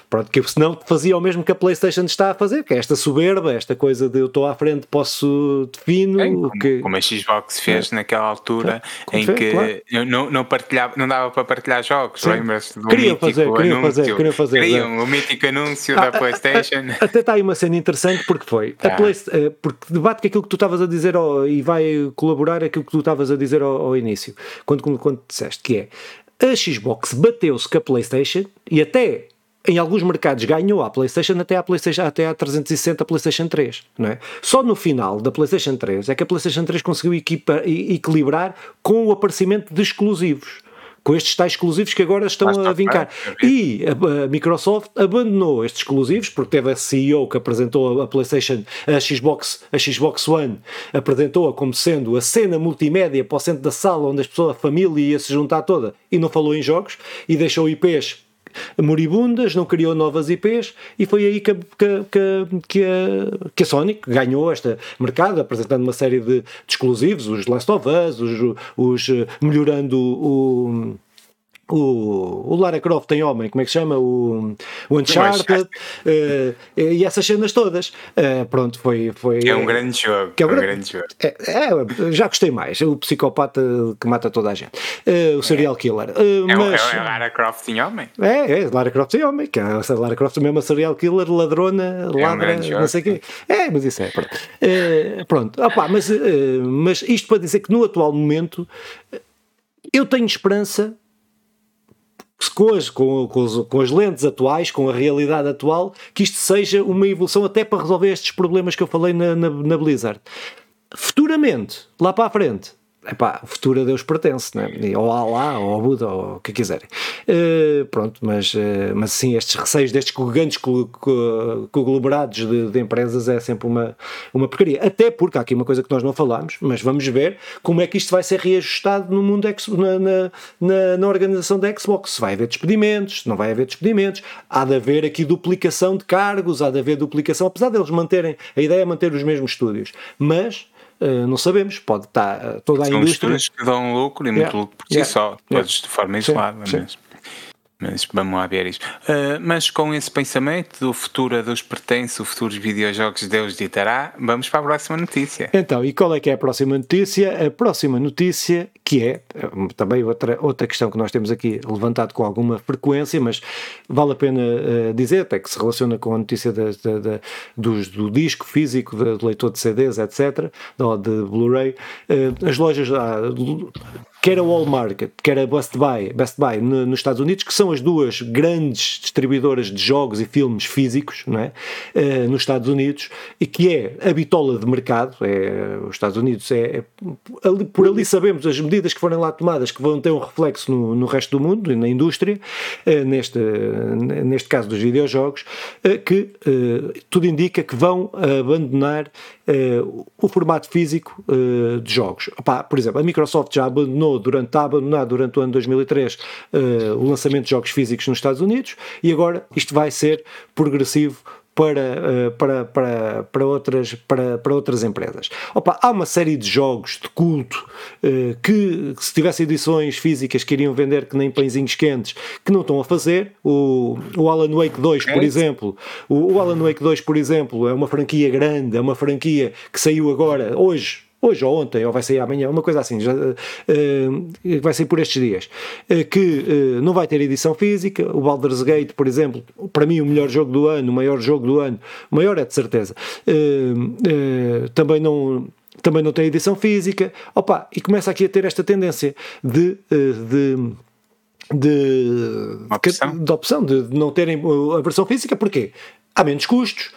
Pronto, que senão fazia o mesmo que a PlayStation está a fazer, que é esta soberba, esta coisa de eu estou à frente, posso defino. É, como, que... como a Xbox fez é. naquela altura em fez, que claro. eu não, não, partilhava, não dava para partilhar jogos, lembras-te do queriam fazer, queriam fazer, queriam fazer. Queriam, o mítico anúncio ah, da PlayStation. Até está aí uma cena interessante porque foi, a Play, eh, porque debate com aquilo que tu estavas a dizer ao, e vai colaborar aquilo que tu estavas a dizer ao, ao início, quando, quando disseste que é a Xbox bateu-se com a PlayStation e até em alguns mercados ganhou a PlayStation até a PlayStation até a 360 PlayStation 3, não é? Só no final da PlayStation 3 é que a PlayStation 3 conseguiu equilibrar com o aparecimento de exclusivos com estes tais exclusivos que agora estão a vincar. E a, a, Microsoft abandonou estes exclusivos, porque teve a CEO que apresentou a PlayStation, a Xbox, a Xbox One, apresentou-a como sendo a cena multimédia para o centro da sala onde as pessoas, a família ia se juntar toda, e não falou em jogos, e deixou IPs moribundas, não criou novas IPs e foi aí que a, que, que, a, que a Sony ganhou este mercado, apresentando uma série de, de exclusivos, os Last of Us, os, os melhorando o o, o Lara Croft em homem, como é que se chama? O, o Uncharted uh, e essas cenas todas. Uh, pronto, foi. foi é um grande jogo. Que é um, um grande jogo. É, é, já gostei mais. O psicopata que mata toda a gente. Uh, o serial killer. Uh, é, mas, é, é Lara Croft em homem. É, é Lara Croft em homem. Que é Lara Croft mesmo a serial killer, ladrona, ladra, um não sei o quê. É, mas isso é. Pronto. Pronto. Opa, mas, mas isto para dizer que no atual momento eu tenho esperança com as, com, com, as, com as lentes atuais, com a realidade atual, que isto seja uma evolução até para resolver estes problemas que eu falei na, na, na Blizzard. Futuramente, lá para a frente, epá, o futuro a Deus pertence, né? ou a Allah, ou ao Buda, ou o que quiserem. Uh, pronto, mas, uh, mas sim, estes receios destes gigantes conglomerados de, de, empresas é sempre uma, uma porcaria. Até porque há aqui uma coisa que nós não falámos, mas vamos ver como é que isto vai ser reajustado no mundo na, na, na, na organização da Xbox. Se vai haver despedimentos, se não vai haver despedimentos, há de haver aqui duplicação de cargos, há de haver duplicação, apesar deles manterem, a ideia é manter os mesmos estúdios, mas Uh, não sabemos, pode estar uh, toda São a indústria. São que dão lucro e muito yeah. lucro por si yeah. só, yeah. de forma isolada, mas, mas vamos lá ver isso. Uh, mas com esse pensamento do futuro a Deus pertence, o futuro dos videojogos Deus ditará, vamos para a próxima notícia. Então, e qual é que é a próxima notícia? A próxima notícia, que é também outra, outra questão que nós temos aqui levantado com alguma frequência, mas vale a pena uh, dizer, até que se relaciona com a notícia da, da, da, dos, do disco físico, do leitor de CDs, etc., ou de Blu-ray, uh, as lojas. Uh, quer a Walmart, quer a Best Buy, Best Buy no, nos Estados Unidos, que são as duas grandes distribuidoras de jogos e filmes físicos não é? Uh, nos Estados Unidos, e que é a bitola de mercado, é, os Estados Unidos, é, é ali, por ali sabemos as medidas que forem lá tomadas que vão ter um reflexo no, no resto do mundo, na indústria, uh, neste, neste caso dos videojogos, uh, que tudo indica que vão abandonar o formato físico de jogos. Opa, por exemplo, a Microsoft já abandonou abandonou durante, está abandonado durante o ano 2003 uh, eh, o lançamento de jogos físicos nos Estados Unidos e agora isto vai ser progressivo para, eh, para, para, para, outras, para, para outras empresas. Opa, há uma série de jogos de culto eh, que, se tivessem edições físicas que iriam vender que nem pãezinhos quentes, que não estão a fazer. O, o Alan Wake 2, por exemplo. O, o Alan Wake 2, por exemplo, é uma franquia grande, é uma franquia que saiu agora, hoje, hoje ou ontem, ou vai sair amanhã, uma coisa assim, já, uh, vai sair por estes dias, uh, que uh, não vai ter edição física. O Baldur's Gate, por exemplo, para mim, o melhor jogo do ano, o maior jogo do ano, o maior é de certeza, também não. Também não tem edição física, opa, e começa aqui a ter esta tendência de, de de, opção. de opção de não terem a versão física, porquê? Há menos custos,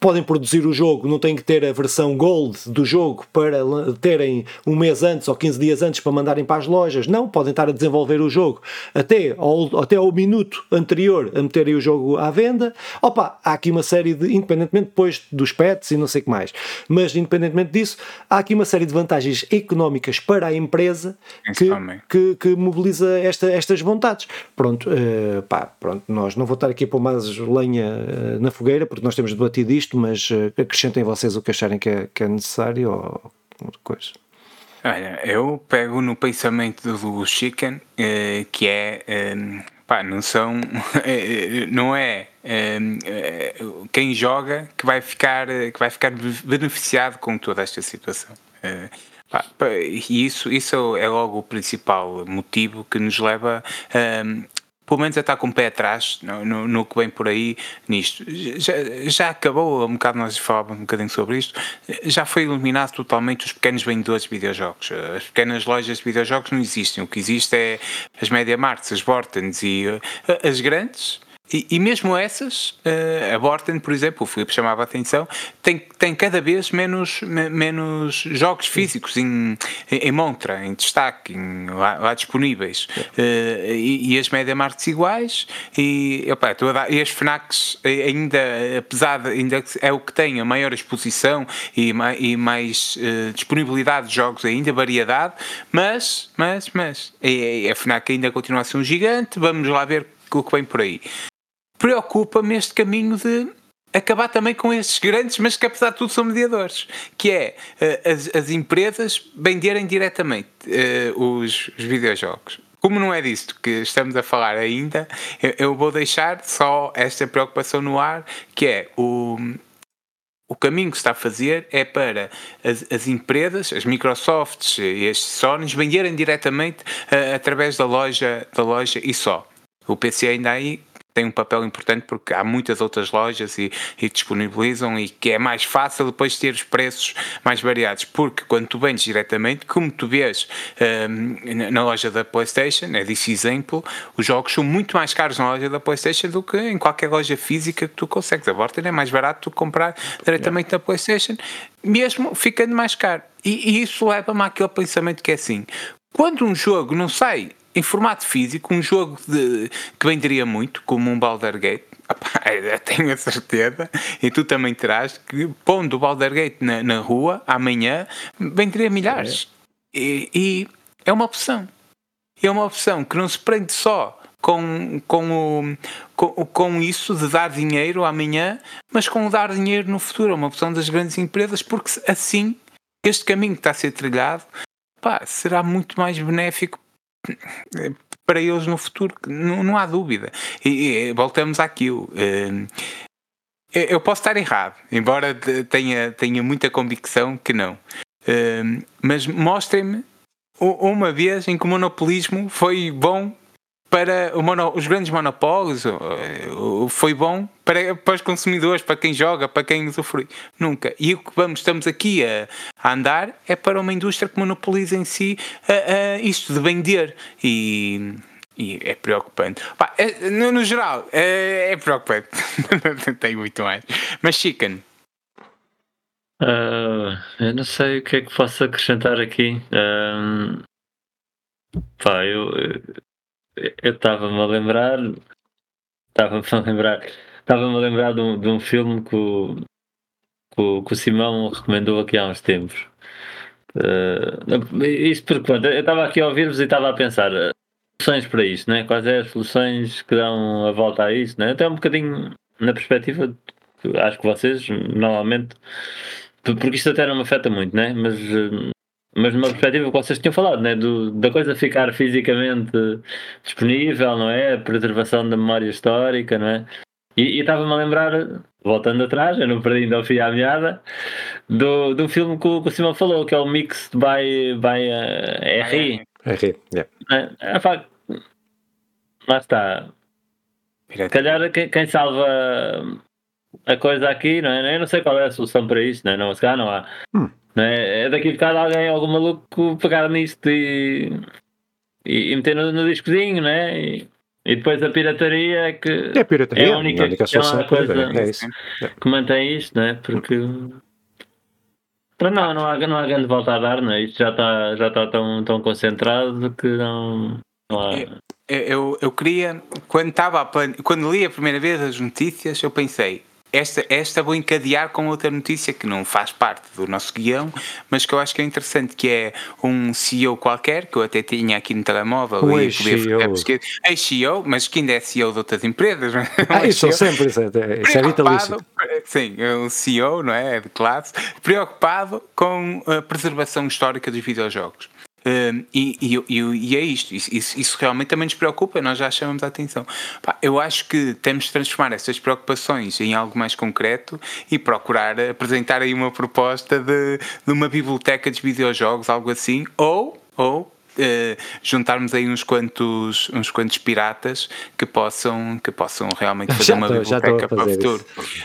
podem produzir o jogo, não têm que ter a versão Gold do jogo para terem um mês antes ou 15 dias antes para mandarem para as lojas. Não, podem estar a desenvolver o jogo até ao, até ao minuto anterior a meterem o jogo à venda. Opa, há aqui uma série de, independentemente depois dos pets e não sei o que mais, mas independentemente disso, há aqui uma série de vantagens económicas para a empresa que, que, que, mobiliza esta, estas vontades. Pronto, uh, pá, pronto, nós não vou estar aqui a pôr mais lenha uh, na fogueira porque nós temos debatido isto, mas uh, acrescentem vocês o que acharem que é, que é necessário ou coisa. Olha, eu pego no pensamento do Chicken, uh, que é. Um, eh, pá, não são. não é. Um, quem joga que vai ficar que vai ficar beneficiado com toda esta situação e isso isso é logo o principal motivo que nos leva um, pelo menos a estar com o pé atrás no, no, no, que vem por aí nisto. Já, já acabou, um bocado nós falávamos um bocadinho sobre isto, já foi eliminado totalmente os pequenos vendedores de videojogos. As pequenas lojas de videojogos não existem. O que existe é as Media Marts, as Vortens e uh, as grandes e, e, mesmo essas, uh, a Borten, por exemplo, o Filipe chamava a atenção, tem, tem cada vez menos, me, menos jogos físicos em, em montra, em destaque, em, lá, lá disponíveis. Uh, e, e, as Media Marts iguais, e, opa, dar, e as FNACs ainda, apesar de, ainda é o que tem a maior exposição e, e mais uh, disponibilidade de jogos, ainda variedade, mas, mas, mas, a FNAC ainda continua a ser um gigante, vamos lá ver o que vem por aí preocupa-me este caminho de acabar também com esses grandes, mas que apesar de tudo são mediadores, que é uh, as, as, empresas venderem diretamente uh, os, os videojogos. como não é disto que estamos a falar ainda, eu, eu vou deixar só esta preocupação no ar, que é o o caminho que se está a fazer é para as, as empresas, as Microsofts e as Sonys venderem diretamente uh, através da loja, da loja e só. O PC ainda aí tem um papel importante porque há muitas outras lojas e, e, disponibilizam e que é mais fácil depois ter os preços mais variados. Porque quando tu vendes diretamente como tu vês um, na loja da Playstation é desse exemplo os jogos são muito mais caros na loja da Playstation do que em qualquer loja física que tu consegues. A Vorten é mais barato tu comprar diretamente na Playstation mesmo ficando mais caro. E, e isso leva-me àquele pensamento que é assim quando um jogo não sai em formato físico, um jogo de, que venderia muito, como um Baldur Gate, tenho a certeza, e tu também terás, que pondo o Baldur Gate na, na rua, amanhã, venderia milhares. É. E, e, é uma opção. É uma opção que não se prende só com, com, o, com, com isso de dar dinheiro amanhã, mas com o dar dinheiro no futuro. É uma opção das grandes empresas, porque assim este caminho que está a ser trilhado pá, será muito mais benéfico para eles no futuro, não, não há dúvida. E, e voltamos àquilo. Uh, eu posso estar errado, embora tenha, tenha muita convicção que não. Uh, mas mostrem-me uma vez em que o monopolismo foi bom para mono, os grandes monopólios foi bom para, para, os consumidores, para quem joga, para quem usufrui. Nunca. E o que vamos, estamos aqui a, a andar é para uma indústria que monopoliza em si a, a isto de vender. E, e é preocupante. Pá, é, no, no, geral, é, é preocupante. não tem muito mais. Mas Chicken. Uh, eu não sei o que é que posso acrescentar aqui. Uh, pá, eu, eu estava-me a lembrar. Estava-me a lembrar. Estava-me a lembrar de um, de um filme que o, que o, que o Simão recomendou aqui há uns tempos. Uh, isto porque pronto, eu estava aqui a ouvir-vos e estava a pensar uh, soluções para isto, né? quais é as soluções que dão a volta a isto, né? até um bocadinho na perspectiva, acho que vocês normalmente, porque isto até não me afeta muito, né? mas uh, mas numa perspectiva que vocês tinham falado, né? Do, da coisa ficar fisicamente disponível, não é? A preservação da memória histórica, não é? E estava-me a lembrar, voltando atrás, eu não perdi ainda o fio à meada, do, do filme que o, que o Simão falou, que é o Mixed by, by uh, RI. RI, yeah. É, é, lá está. Se calhar quem, quem, salva a coisa aqui, não é? Eu não sei qual é a solução para isto, não é? Não, se calhar não há. Hum. Não é? é daqui a bocado alguém, algum maluco, pegar nisto e, e, e meter no, no discozinho, né? E, e depois a pirataria é que é a, pirataria, é a única, a única solução é coisa é isso. que mantém isto, né? Porque para não, não há, não há grande volta a dar, né? Isto já está já tá tão, tão concentrado que não, não há. Eu, eu, eu queria, quando, estava quando li a primeira vez as notícias, eu pensei, esta, esta vou encadear com outra notícia que não faz parte do nosso guião, mas que eu acho que é interessante, que é um CEO qualquer, que eu até tinha aqui no telemóvel o e podia fazer Ex-CEO, mas que ainda é CEO de outras empresas. É? Ah, isso sempre, isso é, isso é vitalício. Sim, é um CEO, não é? De classe, preocupado com a preservação histórica dos videojogos. Um, e, e, e, é isto, isso, isso, realmente também nos preocupa, nós já chamamos a atenção. Pá, eu acho que temos de transformar essas preocupações em algo mais concreto e procurar apresentar aí uma proposta de, de uma biblioteca de videojogos, algo assim, ou, ou Uh, juntarmos aí uns quantos, uns quantos piratas que possam, que possam realmente fazer já uma tô, biblioteca para o futuro.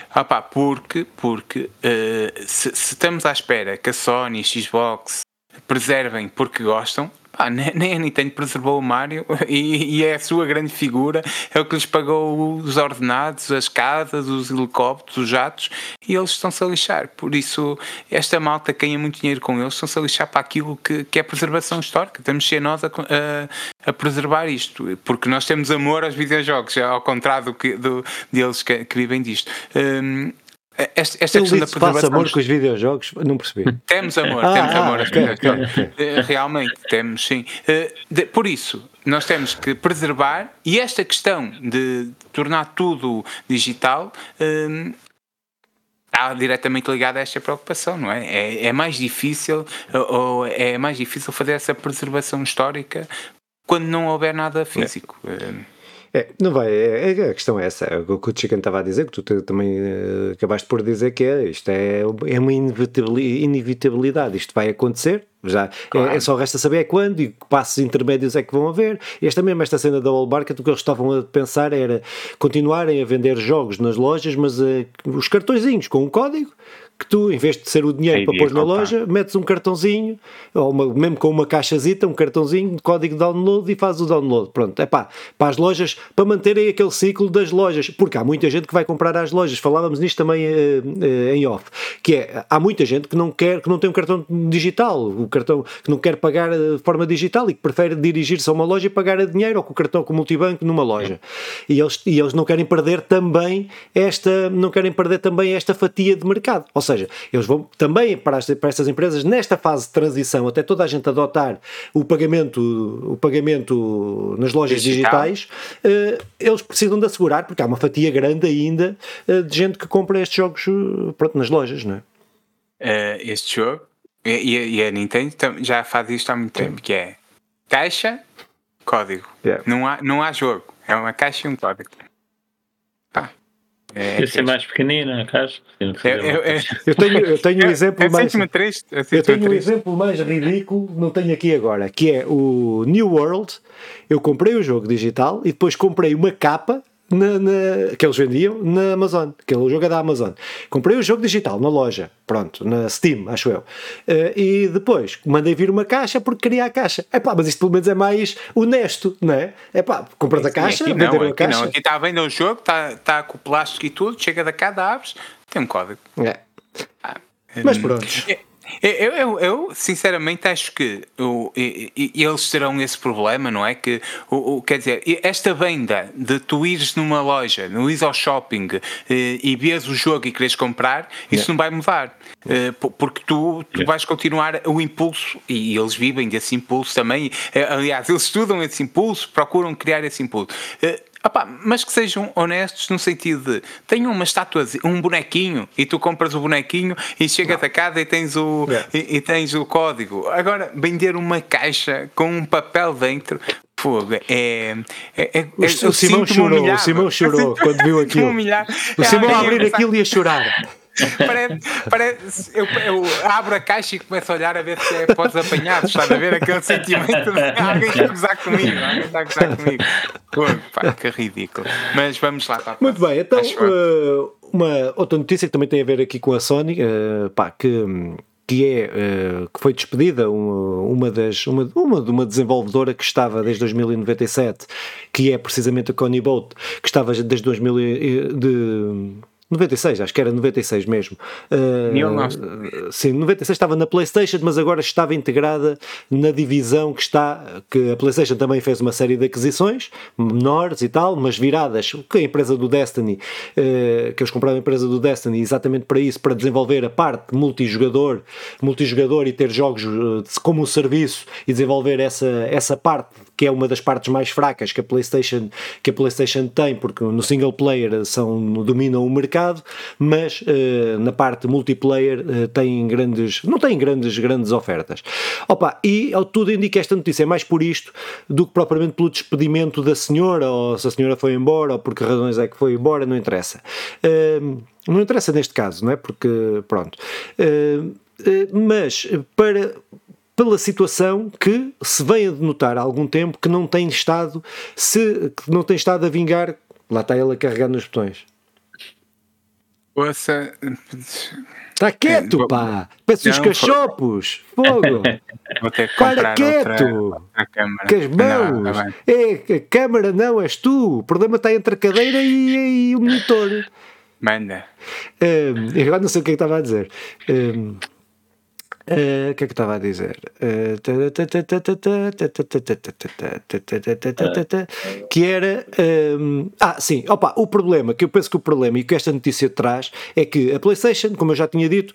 Ah, pá, porque porque uh, se, se, estamos à espera que a Sony, Xbox preservem porque gostam. Pá, nem a Nintendo preservou o Mario e, e, é a sua grande figura, é o que lhes pagou os ordenados, as casas, os helicópteros, os jatos e eles estão-se a lixar. Por isso, esta malta ganha muito dinheiro com eles, estão-se a lixar para aquilo que, que é preservação histórica. Temos de ser nós a, a, a, preservar isto, porque nós temos amor aos videojogos, ao contrário do do, deles que, que vivem disto. Um, esta, esta questão da preservação. amor com os videojogos? Não percebi. Temos amor, ah, temos amor. Okay, okay. Eh, realmente, temos sim. Eh, por isso, nós temos que preservar e esta questão de tornar tudo digital eh, está diretamente ligada a esta preocupação, não é? É, é mais difícil ou é mais difícil fazer essa preservação histórica quando não houver nada físico. É. É, não vai, é, é, a questão é essa, é o que o Chicken estava a dizer, que tu também uh, acabaste por dizer que é, isto é, é uma inevitabilidade, isto vai acontecer, já claro. é, é, só resta saber é quando e que passos intermédios é que vão haver. Esta mesmo, esta cena da All Market, o que eles estavam a pensar era continuarem a vender jogos nas lojas, mas uh, os cartõezinhos com um código que tu, em vez de ser o dinheiro para pôr na loja, metes um cartãozinho, ou uma, mesmo com uma caixazita, um cartãozinho, código de download e fazes o download. Pronto, é pá, para as lojas, para manterem aquele ciclo das lojas, porque há muita gente que vai comprar às lojas, falávamos nisto também uh, uh, em off, que é, há muita gente que não quer, que não tem um cartão digital, o cartão que não quer pagar de forma digital e que prefere dirigir-se a uma loja e pagar a dinheiro ou com o cartão com o multibanco numa loja. E eles, e eles não querem perder também esta, não querem perder também esta fatia de mercado. Ou seja, eles vão também para, para estas empresas, nesta fase de transição, até toda a gente adotar o pagamento, o pagamento nas lojas Digital. digitais, uh, eles precisam de assegurar, porque há uma fatia grande ainda uh, de gente que compra estes jogos pronto, nas lojas, não é? Este jogo, e, e, a Nintendo já faz isto há muito tempo, que é caixa, código. Yeah. Não, há, não há jogo, é uma caixa e um código. É, Ia ser mais pequenina a caixa. Eu, tenho, eu tenho um exemplo é, mais. Triste, é eu tenho um exemplo mais ridículo, não tenho aqui agora, que é o New World. Eu comprei o jogo digital e depois comprei uma capa na, na, que eles vendiam na Amazon, que o jogo é da Amazon. Comprei o jogo digital na loja, pronto, na Steam, acho eu. Uh, e depois mandei vir uma caixa porque queria a caixa. É pá, mas isto pelo menos é mais honesto, não é? É pá, compras a caixa, aqui não, aqui a caixa. Não, aqui está a vender o jogo, está, está com o plástico e tudo, chega da cada aves, tem um código. É. Ah, mas hum. pronto. É, eu, eu, eu, sinceramente acho que o, eles terão esse problema, não é? Que o, quer dizer, esta venda de tu ires numa loja, no ires ao shopping eh, e vês o jogo e queres comprar, isso yeah. não vai mudar. Eh, porque tu, tu yeah. vais continuar o impulso e eles vivem desse impulso também. Eh, aliás, eles estudam esse impulso, procuram criar esse impulso. Opa, mas que sejam honestos no sentido de tenham uma estátua, um bonequinho e tu compras o bonequinho e chegas a casa e tens o, e, e, tens o código. Agora, vender uma caixa com um papel dentro. Fogo, é, é, é, o, o Simão chorou, o Simão chorou quando viu aquilo. O Simão a abrir aquilo e a chorar parece, parece eu, eu, abro a caixa e começo a olhar a ver se é pós apanhados, estás a ver aquele sentimento de alguém está a gozar comigo, alguém está a gozar comigo. Pô, pá, que ridículo. Mas vamos lá, Muito bem, então uh, uma outra notícia que também tem a ver aqui com a Sony, uh, pá, que que é uh, que foi despedida uma, uma das uma, uma de uma desenvolvedora que estava desde 2097 que é precisamente a Connie Boat que estava desde 2000 de 96, acho que era 96 mesmo. Uh, sim, 96 estava na PlayStation, mas agora estava integrada na divisão que está. que a PlayStation também fez uma série de aquisições, menores e tal, mas viradas. Que a empresa do Destiny, uh, que eles compraram a empresa do Destiny exatamente para isso, para desenvolver a parte multijogador, multijogador e ter jogos uh, como um serviço e desenvolver essa, essa parte que é uma das partes mais fracas que a PlayStation, que a PlayStation tem, porque no single player são, dominam o mercado, mas uh, na parte multiplayer uh, tem grandes, não tem grandes, grandes ofertas. Opa, e ao tudo indica esta notícia é mais por isto do que propriamente pelo despedimento da senhora, ou se a senhora foi embora, ou por que razões é que foi embora, não interessa. Uh, não interessa neste caso, não é? Porque, pronto. mas para pela situação que se vem a denotar há algum tempo que não tem estado se que não tem estado a vingar lá está ele a carregar nos botões Ouça Está quieto, é, pá! Peço os cachopos! Fogo! Vou ter que Para quieto! Que as mãos! Não, tá é, a câmara não, és tu! O problema está entre a cadeira e, e o monitor. Manda. Um, agora não sei o que é que estava a dizer. Um, o que é que estava a dizer? que era. Um, ah, sim, opa, o problema, que eu penso que o problema e que esta notícia traz é que a PlayStation, como eu já tinha dito,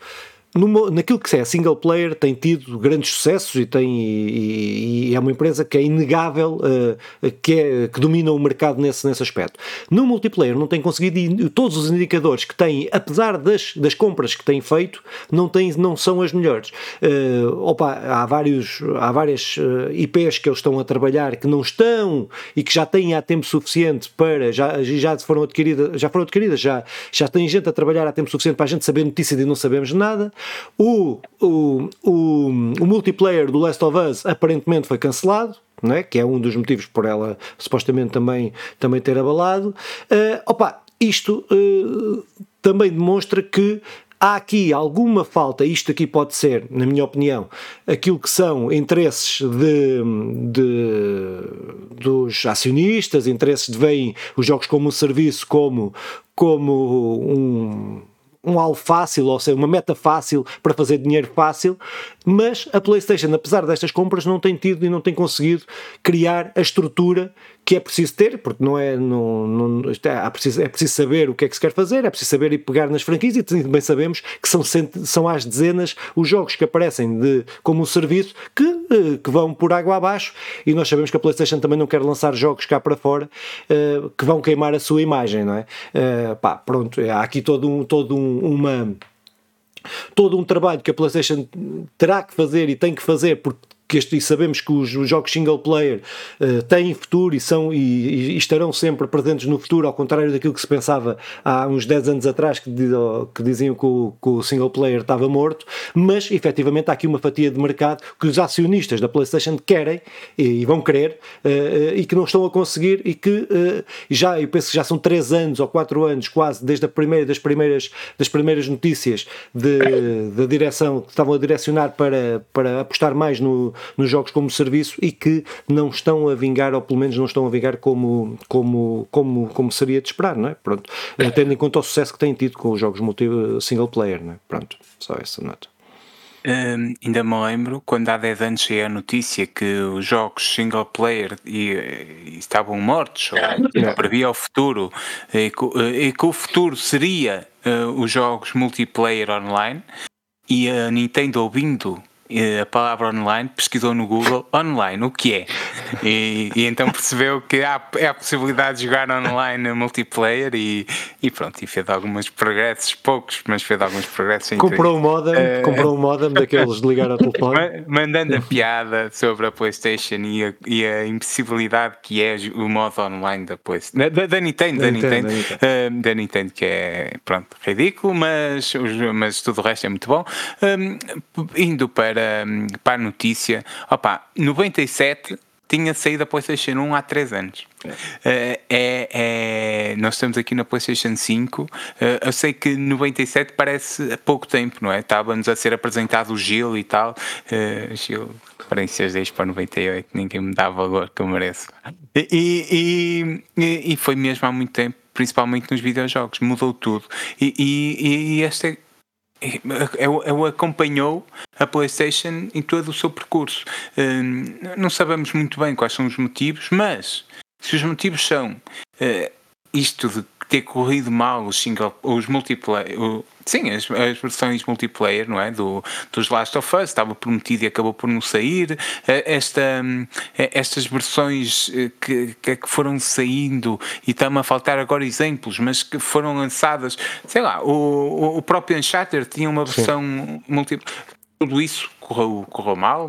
naquilo que é single player tem tido grandes sucessos e, tem, e, e é uma empresa que é inegável, uh, que, é, que domina o mercado nesse, nesse aspecto. No multiplayer não tem conseguido todos os indicadores que têm, apesar das, das compras que têm feito, não, têm, não são as melhores. Uh, opa, há, vários, há várias uh, IPs que eles estão a trabalhar que não estão e que já têm há tempo suficiente para, já, já foram adquiridas, já foram adquiridas, já, já tem gente a trabalhar há tempo suficiente para a gente saber notícias e não sabemos nada. O, o, o, o multiplayer do Last of Us aparentemente foi cancelado. Não é? que é um dos motivos por ela supostamente também, também ter abalado. Uh, opa, isto uh, também demonstra que há aqui alguma falta, isto aqui pode ser, na minha opinião, aquilo que são interesses de, de dos acionistas, interesses de veem os jogos como um serviço, como, como um um alvo fácil, ou seja, uma meta fácil para fazer dinheiro fácil, mas a PlayStation, apesar destas compras, não tem tido e não tem conseguido criar a estrutura que é preciso ter, porque não é, não, não, é, preciso, é preciso saber o que é que se quer fazer, é preciso saber e pegar nas franquias e também sabemos que são, são às dezenas os jogos que aparecem de, como um serviço que, eh, que vão por água abaixo e nós sabemos que a Playstation também não quer lançar jogos cá para fora uh, que vão queimar a sua imagem, não é? Uh, pá, pronto, há aqui todo um, todo um, uma todo um trabalho que a PlayStation terá que fazer e tem que fazer porque que este, e sabemos que os, os jogos single player uh, têm futuro e, são, e, e, estarão sempre presentes no futuro, ao contrário daquilo que se pensava há uns 10 anos atrás, que, que diziam que o, que o, single player estava morto, mas efetivamente há aqui uma fatia de mercado que os acionistas da PlayStation querem e, e vão querer uh, e que não estão a conseguir e que uh, já, eu penso que já são 3 anos ou 4 anos quase desde a primeira, das, primeiras, das primeiras notícias da direção que estavam a direcionar para, para apostar mais no, nos jogos como serviço e que não estão a vingar, ou pelo menos não estão a vingar como, como, como, como seria de esperar, não é? Pronto. Tendo em conta o sucesso que têm tido com os jogos multi single player, não é? Pronto, só essa nota. Um, ainda me lembro quando há 10 anos saiu a notícia que os jogos single player e, e estavam mortos, ou é. previa o futuro, e que, e que, o futuro seria uh, os jogos multiplayer online, e a Nintendo ouvindo a palavra online, pesquisou no Google online, o que é? E, e então percebeu que há, há a possibilidade de jogar online multiplayer e, e pronto, e fez alguns progressos, poucos, mas fez alguns progressos. Comprou um modem, uh, comprou um modem daqueles de ligar ao telefone. Mandando a piada sobre a Playstation e a, e a impossibilidade que é o modo online da Playstation, da, da Nintendo, da, da Nintendo, Nintendo, da, Nintendo. Uh, da Nintendo, que é, pronto, ridículo, mas, mas tudo o resto é muito bom. Um, indo para para, para a notícia, opa, 97 tinha saído a PlayStation 1 há 3 anos. É. É, é, nós estamos aqui na PlayStation 5. Eh, eu sei que 97 parece pouco tempo, não é? Estava-nos a ser apresentado o Gil e tal. Uh, Gil, referências 10 para 98, ninguém me dá valor que eu mereço. E, e, e, e foi mesmo há muito tempo, principalmente nos videojogos, mudou tudo. E, e, e esta é ele acompanhou a PlayStation em todo o seu percurso. Hum, não sabemos muito bem quais são os motivos, mas se os motivos são eh, isto de ter corrido mal os, single, os multiplayer, Sim, as, versões multiplayer, não é? Do, dos Last of Us, estava prometido e acabou por não sair. Eh, esta, eh, estas versões eh, que, que foram saindo, e está-me a faltar agora exemplos, mas que foram lançadas, sei lá, o, o próprio Uncharted tinha uma versão multiplayer. Tudo isso correu, correu mal,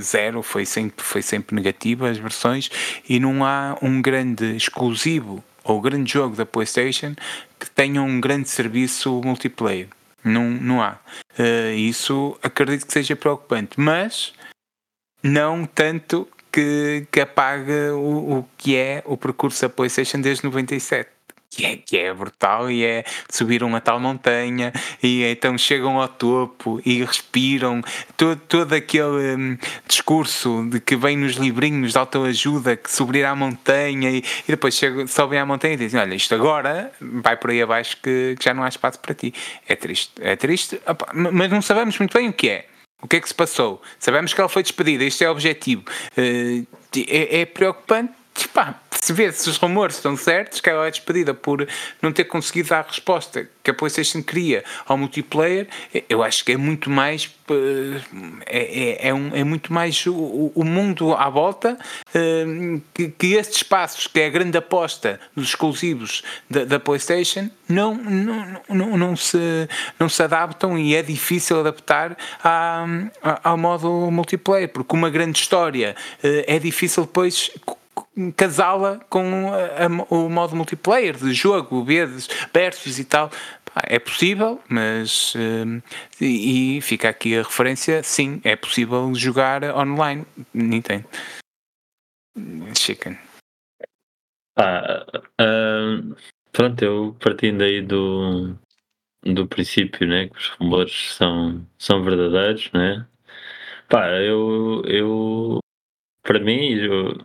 zero, foi sempre, foi sempre negativa as versões, e não há um grande exclusivo ou grande jogo da PlayStation que tenha um grande serviço multiplayer. Não, não há. Uh, isso acredito que seja preocupante, mas não tanto que, que apague o, o que é o percurso da PlayStation desde 97 que é, que é brutal e é subir uma tal montanha e então chegam ao topo e respiram todo, todo aquele um, discurso de que vem nos livrinhos de autoajuda que subir à montanha e, e depois chegam, sobem à montanha e dizem olha isto agora vai por aí abaixo que, que já não há espaço para ti é triste, é triste mas não sabemos muito bem o que é o que é que se passou? Sabemos que ela foi despedida, este é o objetivo. Uh, é, é preocupante, se vê se os rumores estão certos, que ela é despedida por não ter conseguido dar a resposta que a PlayStation queria ao multiplayer, eu acho que é muito mais eh, é, é, é, um, é muito mais o, o mundo à volta uh, que, que estes espaços, que é a grande aposta dos exclusivos da, da PlayStation, não, não, não, não, se, não se adaptam e é difícil adaptar à, ao modo multiplayer, porque uma grande história uh, é difícil depois casá-la com a, a, o modo multiplayer de jogo, vezes, versus e tal. É possível, mas. Uh, e, e, fica aqui a referência: sim, é possível jogar online. Nintendo. Chicken. Ah, uh, pronto, eu partindo aí do, do princípio né, que os rumores são, são verdadeiros, né? Pá, eu, eu para mim, eu,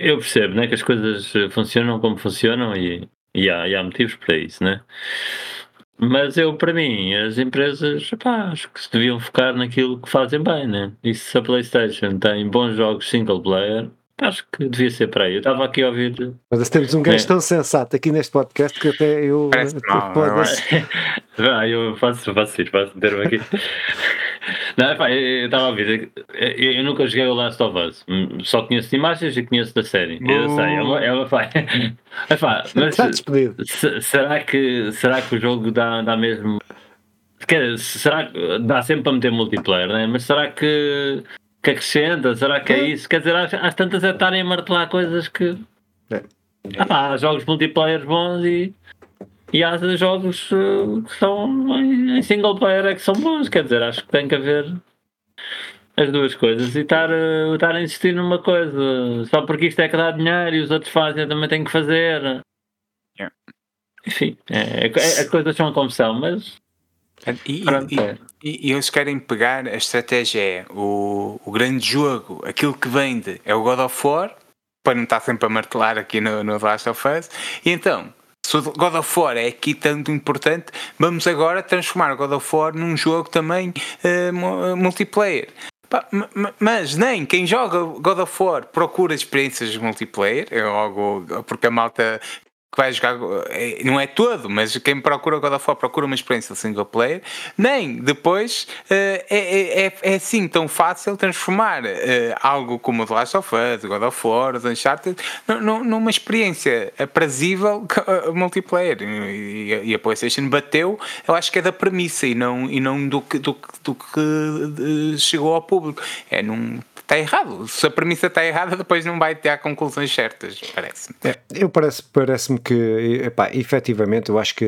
eu percebo né, que as coisas funcionam como funcionam e e há, e há motivos para isso, né? Mas eu, para mim, as empresas, pá, acho que se deviam focar naquilo que fazem bem, né? E se a PlayStation tem bons jogos single player, acho que devia ser para aí. Eu estava aqui a ouvir. Mas temos um gajo é. tão sensato aqui neste podcast que até eu. Parece mal, pode... ah, eu faço, faço isso, faço meter-me aqui. Não, pá, eu estava a ouvir, eu, eu, nunca joguei o Last of Us, só conheço de imagens e conheço da série. Eu sei, é uma, é uma pá, pá, mas se, será, que, será que o jogo dá, dá mesmo. Quer será que dá sempre para meter multiplayer, né? mas será que, que acrescenta? Será que é, é isso? Quer dizer, às, às tantas é estarem a martelar coisas que. É. Ah, pá, há jogos multiplayer bons e e há jogos uh, que são em single player é que são bons, quer dizer, acho que tem que haver as duas coisas e estar, uh, estar a insistir numa coisa só porque isto é que dá dinheiro e os outros fazem, eu também tenho que fazer. Yeah. Enfim, é, é, é, as coisas são a confusão, mas. E, pronto, e, é. e, e, eles querem pegar a estratégia é o, o grande jogo, aquilo que vende é o God of War, para não estar sempre a martelar aqui no, no Last of Us, e então se God of War é aqui tanto importante, vamos agora transformar God of War num jogo também uh, multiplayer. Mas nem quem joga God of War procura experiências multiplayer, é algo porque a malta que vai jogar, é, não é todo, mas quem procura God of War procura uma experiência single player, nem depois uh, é, é, é assim tão fácil transformar uh, algo como o The Last of Us, God of War, o Uncharted, numa experiência aprazível multiplayer. E, e, a PlayStation bateu, eu acho que é da premissa e não, e não do que, do, do que chegou ao público. É num está errado. Se a premissa está errada, depois não vai ter conclusões certas, parece-me. É, eu parece, parece-me que, epá, efetivamente, eu acho que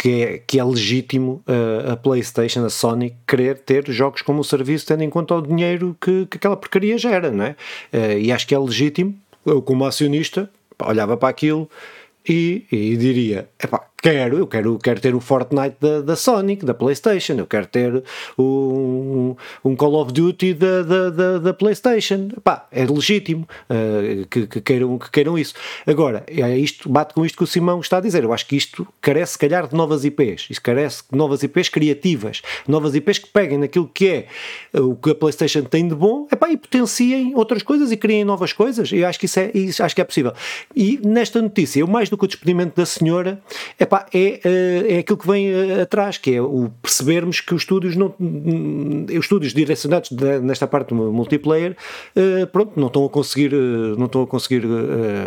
que é, que é legítimo uh, a PlayStation, a Sony, querer ter jogos como serviço, tendo em conta o dinheiro que, que aquela porcaria gera, não é? Uh, e acho que é legítimo, eu como acionista, olhava para aquilo e, e diria: epá, quero, eu quero, quero ter o Fortnite da, da Sonic, da PlayStation, eu quero ter um, um Call of Duty da, da, da, da PlayStation. Pá, é legítimo uh, que, que, queiram, que queiram isso. Agora, é isto, bate com isto que o Simão está a dizer. Eu acho que isto carece, se calhar, de novas IPs. Isto carece de novas IPs criativas, novas IPs que peguem naquilo que é o que a PlayStation tem de bom epá, e potenciem outras coisas e criem novas coisas. Eu acho que isso é, isso, acho que é possível. E nesta notícia, eu mais do que o despedimento da senhora, é epá, é, eh, é aquilo que vem eh, atrás, que é o percebermos que os estúdios, não, os estúdios direcionados nesta parte do multiplayer eh, pronto, não estão a conseguir, não estão a conseguir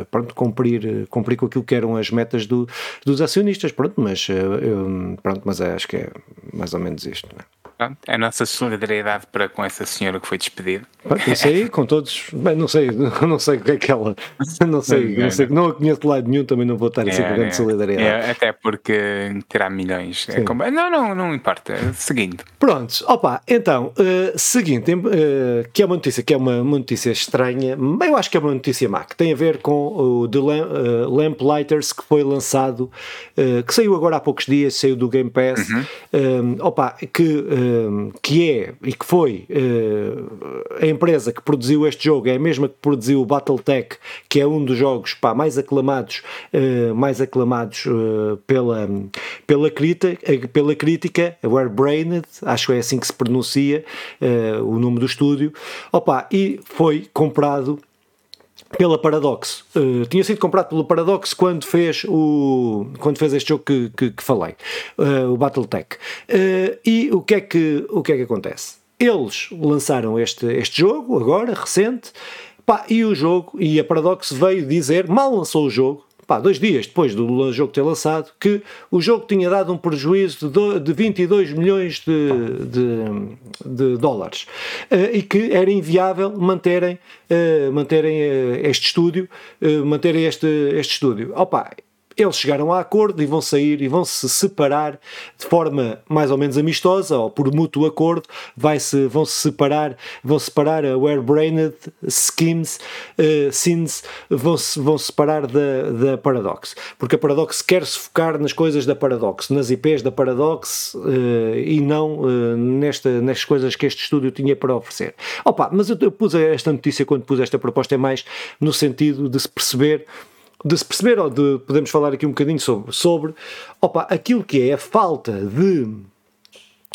pronto, cumprir, cumprir com aquilo que eram as metas do, dos acionistas, pronto, mas, pronto, mas acho que é mais ou menos isto. Não é? Pronto, é a nossa solidariedade para com essa senhora que foi despedida. Isso aí, com todos, bem, não sei, não sei o que é que ela, não sei, não, sei, não a conheço de lado nenhum, também não vou estar a ser é, grande é, solidariedade. É, até porque terá milhões. É como, não, não, não importa. Seguindo. Prontos, opa, então, uh, seguinte, uh, que é uma notícia que é uma, uma, notícia estranha, eu acho que é uma notícia má, que tem a ver com o The Lamp, uh, Lamplighters que foi lançado, que saiu agora há poucos dias, saiu do Game Pass, uhum. opa, que que é e que foi uh, a empresa que produziu este jogo, é a mesma que produziu o Battletech, que é um dos jogos pá, mais aclamados, uh, mais aclamados uh, pela, pela, crítica, pela crítica, a Brained, acho que é assim que se pronuncia o nome do estúdio, opa, e foi comprado pela Paradox. Uh, tinha sido comprado pelo Paradox quando fez, o, quando fez este jogo que, que, que falei, uh, o Battletech. Uh, e o que, é que, o que é que acontece? Eles lançaram este, este jogo, agora, recente, pá, e o jogo, e a Paradox veio dizer, mal lançou o jogo, pá, dois dias depois do jogo ter lançado, que o jogo tinha dado um prejuízo de, de 22 milhões de, de, de dólares uh, e que era inviável manterem, uh, manterem uh, este estúdio, manterem este, este estúdio. Opa, eles chegaram a acordo e vão sair e vão se separar de forma mais ou menos amistosa ou por mútuo acordo vai -se, vão se separar vão separar a Ware-Brained Schemes uh, Sins vão -se, vão -se separar da, da Paradox. Porque a Paradox quer se focar nas coisas da Paradox nas IPs da Paradox uh, e não uh, nesta, nestas coisas que este estúdio tinha para oferecer. Opa, mas eu, eu pus esta notícia quando pus esta proposta é mais no sentido de se perceber de se perceber, ou de podemos falar aqui um bocadinho sobre, sobre opa, aquilo que é a falta de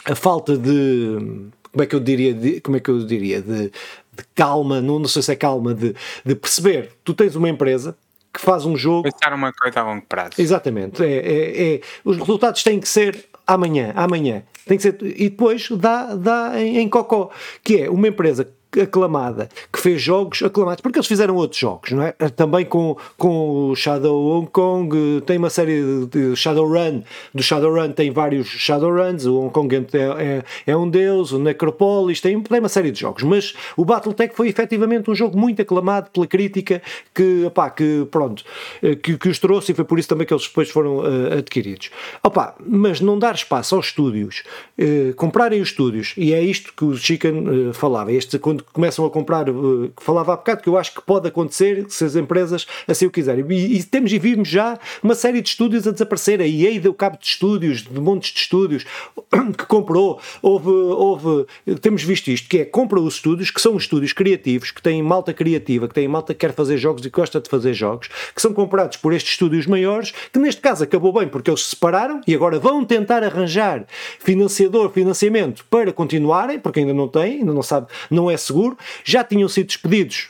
a falta de como é que eu diria de, como é que eu diria de, de calma, não, não sei se é calma de, de perceber, tu tens uma empresa que faz um jogo pensar uma coisa a longo prazo. Exatamente, é, é, é, os resultados têm que ser amanhã, amanhã. Tem que ser, e depois dá, dá em, em cocó, que é uma empresa aclamada, que fez jogos aclamados, porque eles fizeram outros jogos, não é? Também com, com o Shadow Hong Kong, tem uma série de Shadowrun, do Shadowrun tem vários Shadowruns, o Hong Kong é, é, é um deus, o Necropolis, tem, tem uma série de jogos, mas o Battletech foi efetivamente um jogo muito aclamado pela crítica, que, opá, que pronto, eh, que, que os trouxe e foi por isso também que eles depois foram uh, adquiridos. Opá, mas não dar espaço aos estúdios, uh, comprarem os estúdios, e é isto que o Chicken uh, falava, este quando começam a comprar, uh, falava há bocado, que eu acho que pode acontecer se as empresas assim o quiserem. E, e temos e vimos já uma série de estúdios a desaparecer. A EA deu cabo de estúdios, de montes de estúdios que comprou. Houve, houve, temos visto isto, que é compra os estúdios, que são estúdios criativos, que têm malta criativa, que têm malta que quer fazer jogos e gosta de fazer jogos, que são comprados por estes estúdios maiores, que neste caso acabou bem porque eles se separaram e agora vão tentar arranjar financiador, financiamento para continuarem, porque ainda não têm, ainda não sabe, não é seguro. Já tinham sido despedidos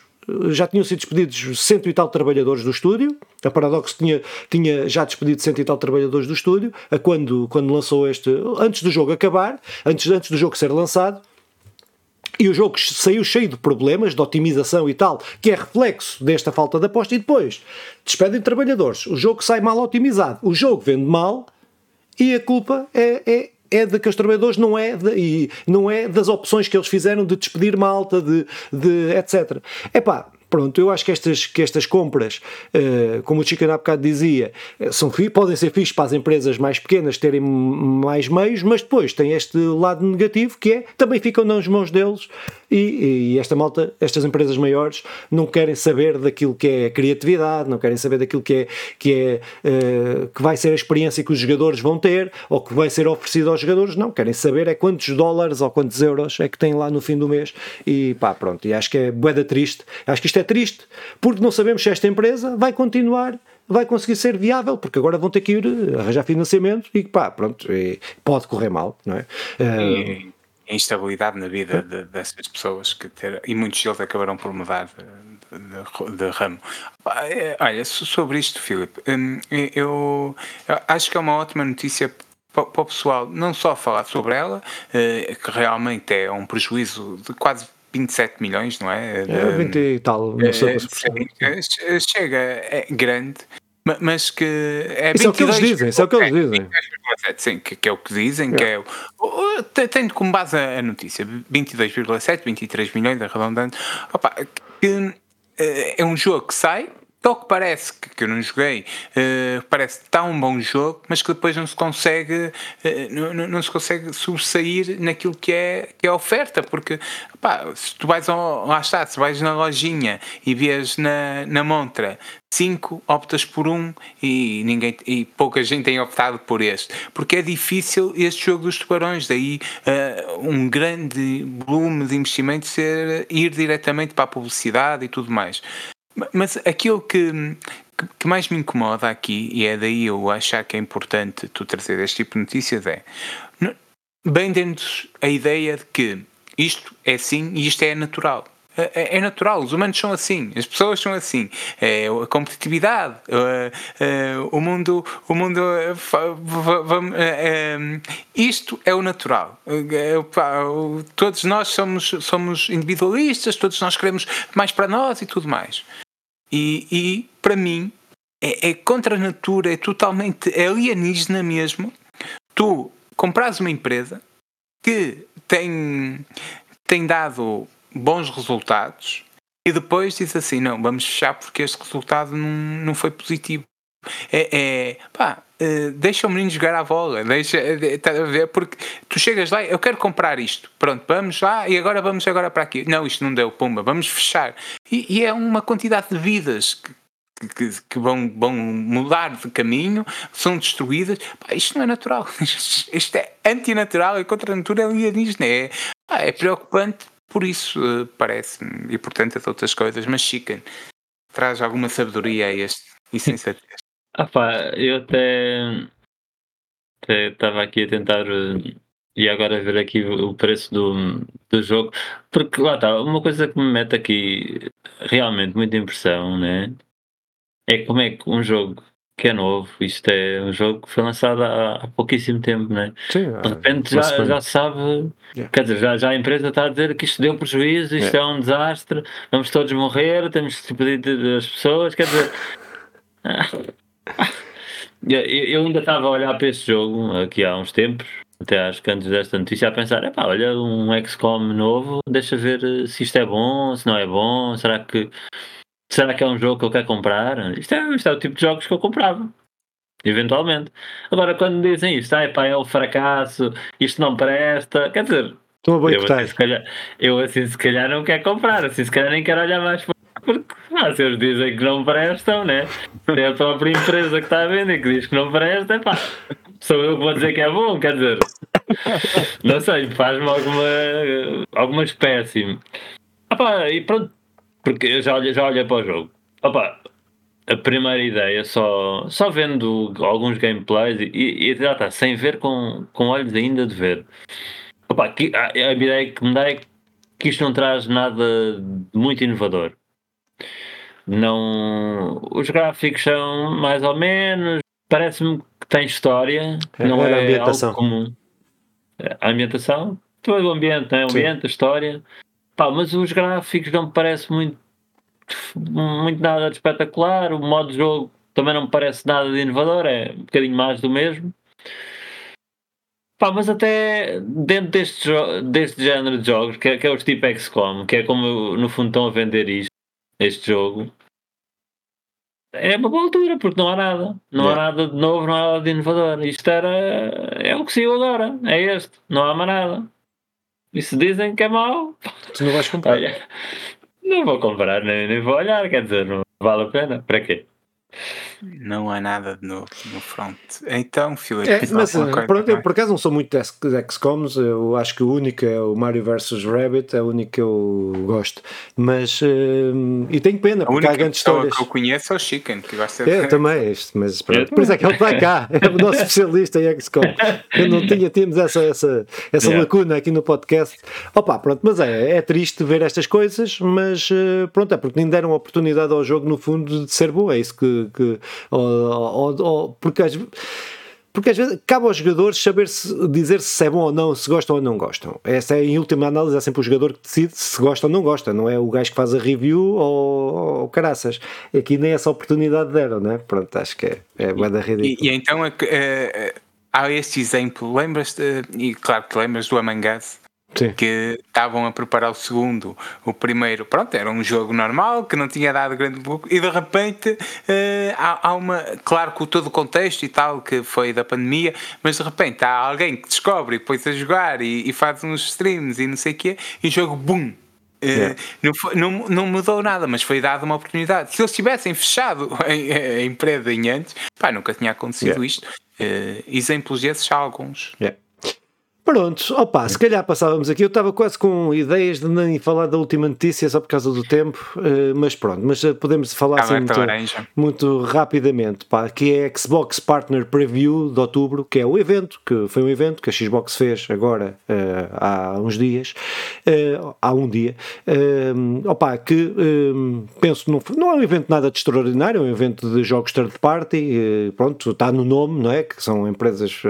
já tinham sido despedidos cento e tal trabalhadores do estúdio. A Paradox tinha, tinha já despedido cento e tal trabalhadores do estúdio a quando, quando lançou este. antes do jogo acabar, antes, antes do jogo ser lançado. E o jogo saiu cheio de problemas de otimização e tal, que é reflexo desta falta de aposta. E depois despedem trabalhadores. O jogo sai mal otimizado. O jogo vende mal e a culpa é, é é de que os trabalhadores não é, de, e não é das opções que eles fizeram de despedir malta, de, de etc. Epá, Pronto, eu acho que estas, que estas compras, uh, como o Chicken há bocado dizia, eh, são, podem ser fixas para as empresas mais pequenas terem mais meios, mas depois tem este lado negativo que é também ficam nas mãos deles e, e, esta malta, estas empresas maiores, não querem saber daquilo que é criatividade, não querem saber daquilo que é que, é, uh, que vai ser a experiência que os jogadores vão ter ou que vai ser oferecido aos jogadores, não, querem saber é quantos dólares ou quantos euros é que têm lá no fim do mês. E pá, pronto, e acho que é boeda triste, acho que isto é triste, porque não sabemos se esta empresa vai continuar vai conseguir ser viável, porque agora vão ter que ir arranjar financiamento e pá, pronto, pode correr mal, não é? Uh, instabilidade na vida de, dessas pessoas que ter, e muitos deles acabaram por mudar de, de, de ramo. É, olha, sobre isto, Filipe, hum, eu, eu acho que é uma ótima notícia para o pessoal não só falar sobre ela, eh, que realmente é um prejuízo de quase 27 milhões, não é? É, 20 e tal, não sei é, Chega, é grande, mas que é Isso é o que eles dizem, isso é o que eles dizem. Sim, que, que é o que dizem, é. que é o, tendo como base a notícia 22,7, 23 milhões arredondando, opa, que eh, é um jogo que sai, ao que parece, que, que eu não joguei, uh, parece um bom jogo, mas que depois não se consegue, uh, não, não, se consegue sobressair naquilo que é, que é oferta, porque se tu vais ao, lá está, se vais na lojinha e vês na, na montra 5, optas por um e, ninguém, e pouca gente tem optado por este, porque é difícil este jogo dos tubarões, daí uh, um grande volume de investimento ser ir diretamente para a publicidade e tudo mais. Mas aquilo que, que mais me incomoda aqui, e é daí eu achar que é importante tu trazer este tipo de notícias, é bem dentro a ideia de que isto é assim e isto é natural. É, é, natural, os humanos são assim, as pessoas são assim. É a competitividade, é, é, o mundo, o mundo isto é o natural. Todos nós somos, somos individualistas, todos nós queremos mais para nós e tudo mais. E, e para mim é, é contra a natura, é totalmente alienígena mesmo. Tu compras uma empresa que tem, tem dado bons resultados e depois diz assim: não, vamos fechar porque este resultado não, não foi positivo. É, é pá, uh, deixa o menino jogar à bola, deixa, tá a ver, porque tu chegas lá, eu quero comprar isto, pronto, vamos lá e agora vamos agora para aqui. Não, isto não deu, pumba, vamos fechar. E, e é uma quantidade de vidas que, que, que, vão, vão mudar de caminho, são destruídas. Pá, isto não é natural. Isto é antinatural, é contra a natura alienígena. É, é preocupante por isso, uh, parece-me, e portanto a outras coisas. Mas Chicken traz alguma sabedoria a este e sensatez. Ah pá, eu até estava aqui a tentar. Uh, e agora ver aqui o preço do, do jogo, porque lá está, uma coisa que me mete aqui realmente muita impressão, né? é como é que um jogo que é novo, isto é um jogo que foi lançado há, há pouquíssimo tempo, né? Sim, de repente já, já sabe, yeah. quer dizer, já, já a empresa está a dizer que isto deu prejuízo, isto yeah. é um desastre, vamos todos morrer, temos que despedir das pessoas, quer dizer. eu ainda estava a olhar para este jogo aqui há uns tempos, até acho que antes desta notícia, a pensar: é pá, olha, um XCOM novo, deixa ver se isto é bom, se não é bom, será que será que é um jogo que eu quero comprar? Isto é, isto é o tipo de jogos que eu comprava. Eventualmente. Agora, quando dizem isto, ah, pá, é um fracasso, isto não presta, quer dizer, Estou a eu, assim, se calhar, eu assim se calhar não quero comprar, assim se calhar nem quero olhar mais porque ah, se eles dizem que não prestam, né? É a própria empresa que está a vender que diz que não presta, pá, sou eu que vou dizer que é bom, quer dizer, não sei, faz-me alguma, alguma espécie. Pá, e pronto, porque já olhei, já olhei para o jogo. Opa, a primeira ideia, só, só vendo alguns gameplays e, e já está, sem ver com, com olhos ainda de ver. Opa, que, a, a ideia que me dá é que isto não traz nada muito inovador. Não, os gráficos são mais ou menos, parece-me que tem história, é, não é, a ambientação. algo comum. A ambientação, todo o ambiente, né? o ambiente, Sim. a história. Pá, mas os gráficos não me parece muito, muito nada de espetacular. O modo de jogo também não me parece nada de inovador, é um bocadinho mais do mesmo. Pá, mas até dentro deste, deste género de jogos, que é, que é os tipo XCOM, que é como no fundo estão a vender isto, este jogo, é uma boa altura, porque não há nada. Não yeah. há nada de novo, não há nada de inovador. Isto era. É o que saiu agora. É este. Não há mais nada. E se dizem que é mau. Tu não vais comprar? Olha, não vou comprar, nem, nem vou olhar, quer dizer, não vale a pena. Para quê? Não há nada de novo no front. Então, Filipe, é, mas, pronto, eu por acaso não sou muito de XCOMs, eu acho que o único é o Mario vs Rabbit, é o único que eu gosto. Mas, uh, e tenho pena, porque há grandes histórias. que eu conheço é o Chicken, que gosta de... É, também, este, mas pronto. Por isso é que ele está cá, é o nosso especialista em XCOM. Eu não tinha, tínhamos essa, essa, essa yeah. lacuna aqui no podcast. Opa, pronto, mas é, é triste ver estas coisas, mas uh, pronto, é porque nem deram oportunidade ao jogo, no fundo, de ser bom, é isso que, que ou, ou, ou, porque, às, porque às vezes cabe aos jogadores saber -se, dizer se é bom ou não, se gostam ou não gostam. Essa é, em última análise, é sempre o jogador que decide se gosta ou não gosta, não é o gajo que faz a review ou, ou caraças. Aqui nem essa oportunidade deram, né? Pronto, acho que é, é bem da rede. E, e, então é, é, há este exemplo, lembras-te, e claro que lembras do Among Us, Sim. que estavam a preparar o segundo. O primeiro, pronto, era um jogo normal que não tinha dado grande pouco e de repente uh, há, há, uma, claro que todo o contexto e tal que foi da pandemia, mas de repente há alguém que descobre e põe-se a jogar e, e, faz uns streams e não sei o quê e o jogo, boom! Uh, yeah. não, foi, não, não, mudou nada, mas foi dada uma oportunidade. Se eles tivessem fechado a, a empresa em antes, pá, nunca tinha acontecido yeah. isto. Uh, exemplos desses há alguns. Yeah. Pronto, opa, se calhar passávamos aqui. Eu estava quase com ideias de nem falar da última notícia só por causa do tempo, uh, mas pronto, mas uh, podemos falar assim muito, muito, rapidamente, pá, que é a Xbox Partner Preview de outubro, que é o evento, que foi um evento que a Xbox fez agora uh, há uns dias, há um dia, opa, que penso, não, não é um evento nada de extraordinário, é um evento de jogos third party, pronto, está no nome, não é? Que são empresas,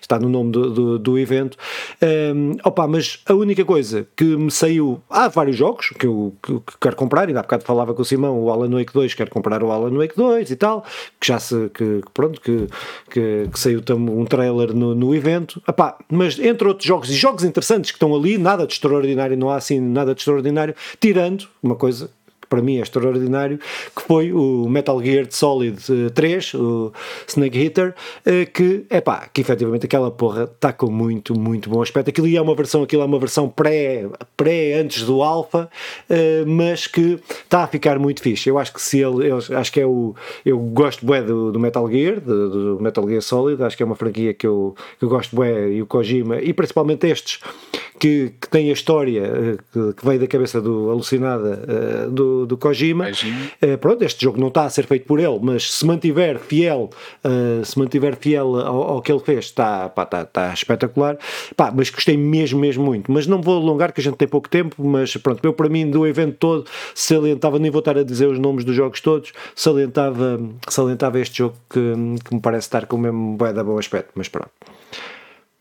está no nome do, do, do evento. Um, opa, mas a única coisa que me saiu. Há vários jogos que eu, que, que quero comprar, ainda há bocado falava com o Simão, o Alan Wake 2, quero comprar o Alan Wake 2 e tal, que já se. que, pronto, que, que, que saiu um trailer no, no evento. Opa, mas entre outros jogos e jogos interessantes que estão ali, nada de extraordinário, não há assim nada de extraordinário, tirando uma coisa para mim é extraordinário, que foi o Metal Gear Solid 3, eh, o Snake Hitter, eh, que, é pá, que efetivamente aquela porra está com muito, muito bom aspecto. Aquilo é uma versão, aquilo é uma versão pré, pré antes do alfa, eh, mas que está a ficar muito fixe. Eu acho que se ele, eu acho que é o, eu gosto bué do, do Metal Gear, do, do, Metal Gear Solid, acho que é uma franquia que eu, que eu gosto bué, e o Kojima, e principalmente estes, que, que tem a história que, que veio da cabeça do alucinada do do, Kojima. Uh, pronto, este jogo não está a ser feito por ele, mas se mantiver fiel, uh, se mantiver fiel ao, ao, que ele fez, está, pá, está, está espetacular. Pá, mas gostei mesmo, mesmo muito. Mas não vou alongar, que a gente tem pouco tempo, mas pronto, eu para mim do evento todo salientava, nem vou estar a dizer os nomes dos jogos todos, salientava, salientava este jogo que, que me parece estar com o mesmo bué da bom aspecto, mas pronto.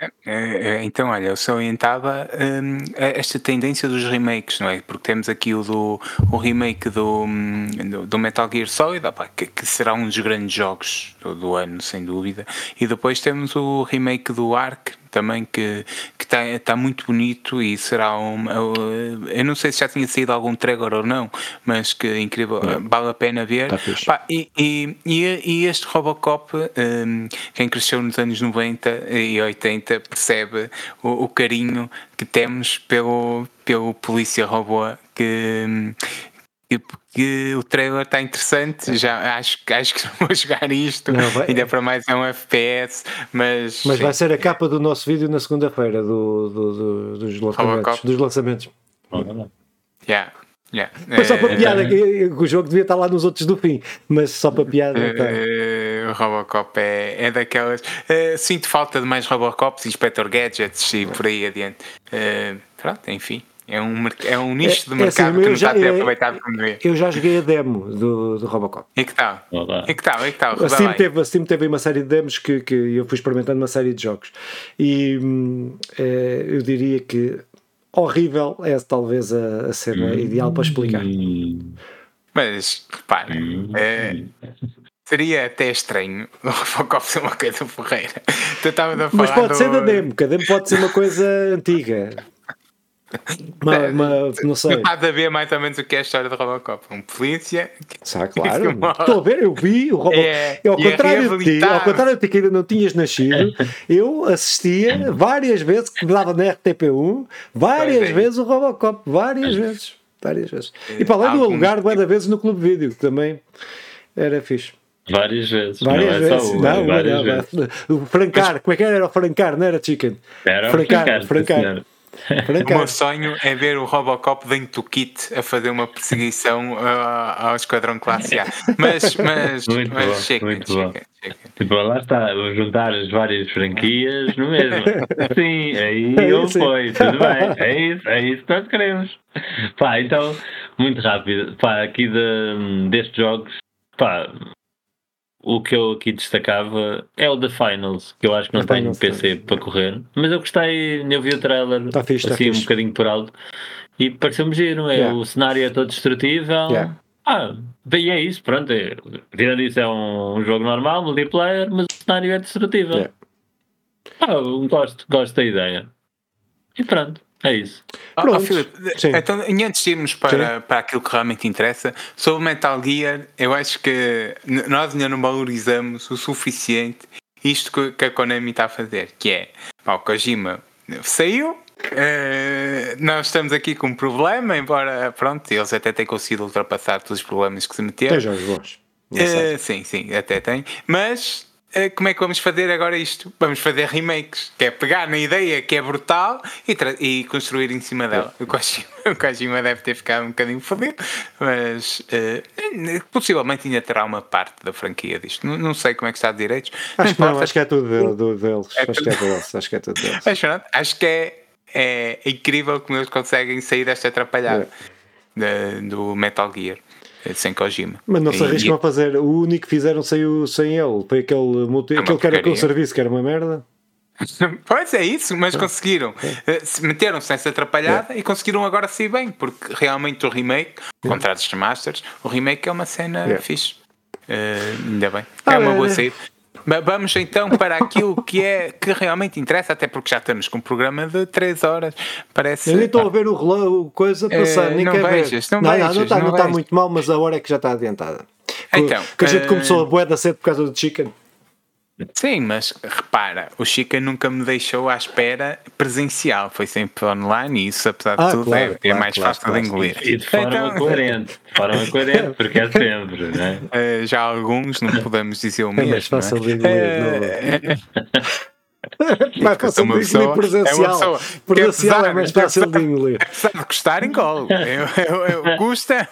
É, é, é, então, olha, eu salientava hum, esta tendência dos remakes, não é? Porque temos aqui o, do, o remake do, hum, do, do Metal Gear Solid, opa, que, que, será um dos grandes jogos do, do, ano, sem dúvida. E depois temos o remake do Ark, também que está tá muito bonito e será um. Eu não sei se já tinha saído algum trailer ou não, mas que é incrível, não. vale a pena ver. Tá Pá, e, e, e, este Robocop, um, quem cresceu nos anos 90 e 80, percebe o, o carinho que temos pelo, pelo polícia robô que, porque o trailer está interessante. Já acho, acho que não vou jogar isto, não, vai... ainda para mais é um FPS, mas. Mas vai ser a capa do nosso vídeo na segunda-feira do, do, do, dos, lançamentos, dos lançamentos. Yeah. Yeah. Mas só para piada, que o jogo devia estar lá nos outros do fim, mas só para piada. Tá. Uh, Robocop é, é daquelas. Uh, sinto falta de mais Robocops, Inspector Gadgets e por aí adiante. Uh, pronto, enfim. É um, é um nicho é, de mercado é assim, que não já, está a ser aproveitado como devia. Eu já joguei a demo do, do Robocop. E que tal? E que tal? E que tal? A Steam, teve, a Steam teve uma série de demos que, que eu fui experimentando uma série de jogos. E hum, é, eu diria que horrível é talvez a, a cena hum. ideal para explicar. Mas, repara, hum. é, seria até estranho o Robocop ser uma coisa porreira. Mas pode do... ser da demo, que a demo pode ser uma coisa antiga. Uma, uma, não sei. Nada a ver mais ou menos o que é a história do Robocop. Um polícia. Sabe, claro. Estou a ver, eu vi o Robocop. É, ao, é contrário de ti, ao contrário de ti, que ainda não tinhas nascido, eu assistia várias vezes, que me dava na RTP1, várias é. vezes o Robocop. Várias vezes. Várias vezes. E para além do alugar, várias vezes no Clube Vídeo, que também era fixe. Várias vezes. Várias não é vezes. Uma, não, várias não, vezes. O Francar, Mas... como é que era? Era o Francar, não era Chicken? Era Francar. Francar. Francar. O meu sonho é ver o Robocop dentro do kit a fazer uma perseguição uh, ao Esquadrão Classe A. Mas, mas, muito mas bom, chega, muito chega, bom. chega. Tipo, lá está, juntar as várias franquias no mesmo. Sim, aí é eu foi, tudo bem. É isso, é isso que nós queremos. Pá, então, muito rápido. Pá, aqui de, destes jogos, pá, o que eu aqui destacava é o The Finals, que eu acho que não tenho PC tá. para correr, mas eu gostei, eu vi o trailer tá fixe, tá assim um bocadinho por alto e pareceu-me giro, é, yeah. o cenário é todo destrutível. Yeah. Ah, bem, é isso, pronto. É, tirando isso, é um, um, jogo normal, multiplayer, mas o cenário é destrutível. Yeah. Ah, gosto, gosto da ideia. E pronto. É isso. Oh, oh Filipe, então, e antes de irmos para, para aquilo que realmente interessa, sobre Metal Gear, eu acho que nós ainda não valorizamos o suficiente isto que, que a Konami está a fazer, que é pá, o Kojima saiu, Uh, nós estamos aqui com um problema, embora pronto, eles até têm conseguido ultrapassar todos os problemas que se meteram. Tem jogos bons. Uh, sim, sim, até tem. Mas como é que vamos fazer agora isto? Vamos fazer remakes, que é pegar na ideia que é brutal e, e construir em cima dela. O Kojima, o Kojima deve ter ficado um bocadinho fodido, mas uh, possivelmente ainda terá uma parte da franquia disto. Não, não sei como é que está de direitos. Acho, que, não, acho que é tudo do, deles. É acho, tudo... Que é deles. acho que é tudo deles. Mas, pronto, acho que é, é incrível como eles conseguem sair desta atrapalhada é. do Metal Gear. É sem Kojima. Mas não se arriscam e, a fazer. O único que fizeram saiu sem ele. Foi aquele, multi, é aquele que era com o serviço, que era uma merda. Pois é isso, mas é. conseguiram. É. Meteram-se nessa atrapalhada é. e conseguiram agora sair bem, porque realmente o remake, é. contratos de Masters, o remake é uma cena é. fixe. Uh, ainda bem. Ah, é uma boa saída. Vamos então para aquilo que é que realmente interessa, até porque já estamos com um programa de 3 horas. Parece. Eu nem estou a ver o relógio, coisa passar, é, nem não quer vejas, ver. Não, não, vejas, não, está, não, está muito mal, mas a hora é que já está adiantada. Então, que a gente uh... começou a boeda cedo por causa do chicken. Sim, mas repara, o Chica nunca me deixou à espera presencial, foi sempre online e isso, apesar de ah, tudo, claro, é, claro, é, mais claro, fácil de engolir. E de forma então, coerente, de forma coerente, porque é sempre, não é? Uh, já alguns, não podemos dizer o mesmo. É mais fácil de engolir, uh, mais fácil de engolir presencial. É presencial é mais fácil de engolir. Apesar de custar, engole. Eu, eu, eu, custa.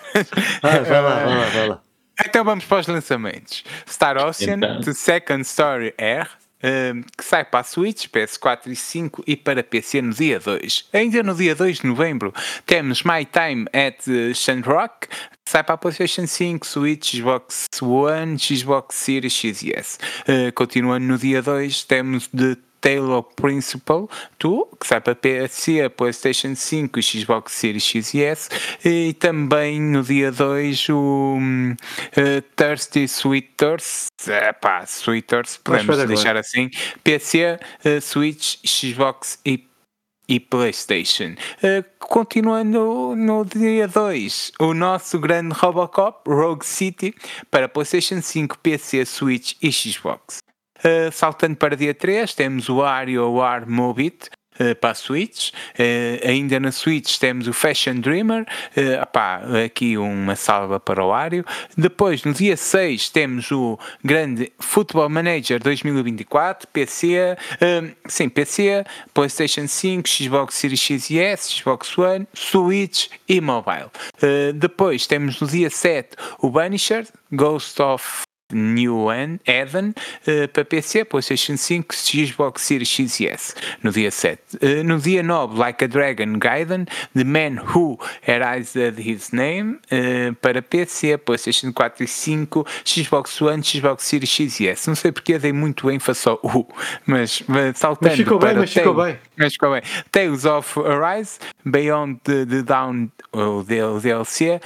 Ah, vai lá, vai lá, vai lá. Então vamos para os lançamentos. Star Ocean, então. The Second Story R, um, que sai para a Switch, PS4 e 5 e para PC no dia 2. Ainda no dia 2 de novembro temos My Time at Shandrock, que sai para a PlayStation 5, Switch, Xbox One, Xbox Series X e S. Uh, continuando no dia 2 temos The Taylor Principle 2, que sai para PC, PlayStation 5 e Xbox Series X e S, e também no dia 2 o uh, Thirsty Sweet Thirst, pá, Sweet Thirst, podemos deixar assim, PC, uh, Switch, Xbox e e PlayStation. Uh, continuando no dia 2, o nosso grande Robocop, Rogue City, para PlayStation 5, PC, Switch e Xbox. Uh, saltando para dia 3, temos o WarioWare Mobit, Uh, para a Switch. Uh, ainda na Switch temos o Fashion Dreamer, uh, opá, aqui uma salva para o Wario. Depois, no dia 6, temos o grande Football Manager 2024, PC, uh, sim, PC, PlayStation 5, Xbox Series X e S, Xbox One, Switch e Mobile. depois temos no dia 7 o Banisher, Ghost of New Eden uh, para PC, PlayStation 5, Xbox Series X e S no dia 7. Uh, no dia 9, Like a Dragon Gaiden, The Man Who Erased His Name uh, para PC, PlayStation 4 e 5, Xbox One, Xbox Series X e S. Não sei porque dei muito ênfase ao U, mas saltando mas ficou para bem, mas ficou bem. Mas ficou bem. Tales of Arise, Beyond the, the Down, o DLC,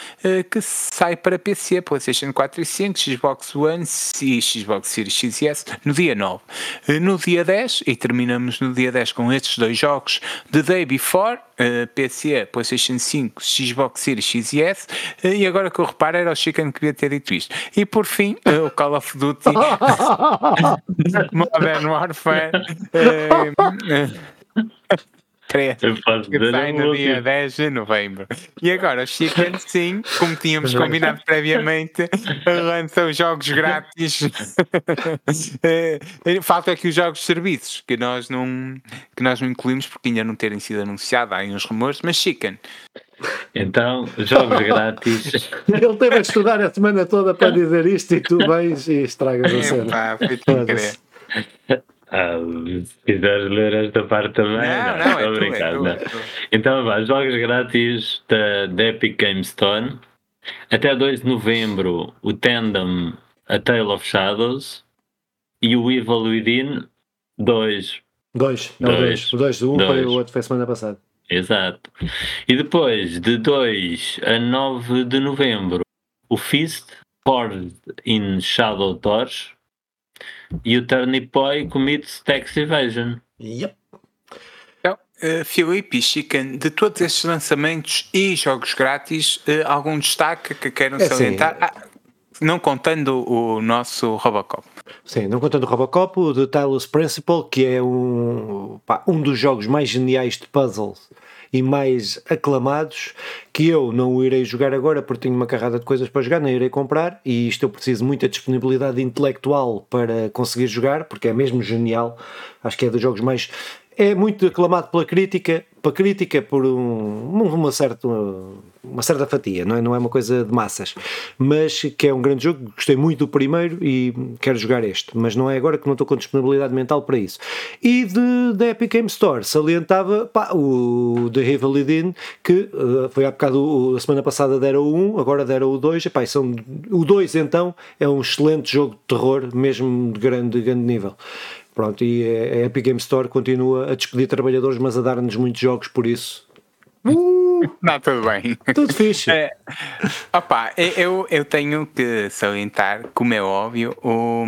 que sai para PC, PlayStation 4 e 5, Xbox One e Xbox Series X e S no dia 9. Eh, no dia 10, e terminamos no dia 10 com estes dois jogos, The Day Before, uh, PC, PlayStation 5, Xbox Series X e S, e agora que eu reparo era o Chicken que devia ter dito isto. E por fim, o Call of Duty Modern Warfare. Que sai no dia 10 de novembro. E agora, o Chicken, sim, como tínhamos combinado previamente, lançam jogos grátis. Eh, falta aqui os jogos de serviços, que nós não, que nós não incluímos porque ainda não terem sido anunciados, há aí uns rumores, mas Chicken. Então, jogos grátis. Ele teve a estudar a semana toda para dizer isto e tu vens e estragas a cena. Foi. Ah, se quiseres ler esta parte também, não, não, não é, é, não. Então, vá, jogos grátis da, da Epic Game Store. Até 2 de novembro, o Tandem A Tale of Shadows e o Evil Within 2. 2, é o 2. O 2, um foi o outro foi semana passada. Exato. E depois, de 2 a 9 de novembro, o Fist Poured in Shadow Torch e o Turnip Boy commits tax evasion. Yep. Então, uh, Filipe e Chicken, de todos estes lançamentos e jogos grátis, uh, algum destaque que queiram é salientar? Assim, ah, não contando o nosso Robocop. Sim, não contando o Robocop, o The Talos Principle, que é um, pá, um dos jogos mais geniais de puzzles e mais aclamados que eu não o irei jogar agora porque tenho uma carrada de coisas para jogar, nem irei comprar e isto eu preciso muita disponibilidade intelectual para conseguir jogar porque é mesmo genial. Acho que é dos jogos mais é muito aclamado pela crítica, pela crítica por um, uma, certa, uma certa fatia, não é? não é uma coisa de massas, mas que é um grande jogo, gostei muito do primeiro e quero jogar este, mas não é agora que não estou com disponibilidade mental para isso. E de, da Epic Game Store salientava pá, o The Evil Within, que uh, foi há bocado, a semana passada deram o 1, agora deram o 2, epá, são, o 2 então é um excelente jogo de terror, mesmo de grande, de grande nível. Pronto, e a Epic Game Store continua a despedir trabalhadores, mas a dar-nos muitos jogos por isso. Uh! Não, tudo bem. Tudo fixe. É, opa, eu, eu tenho que salientar, como é óbvio, o,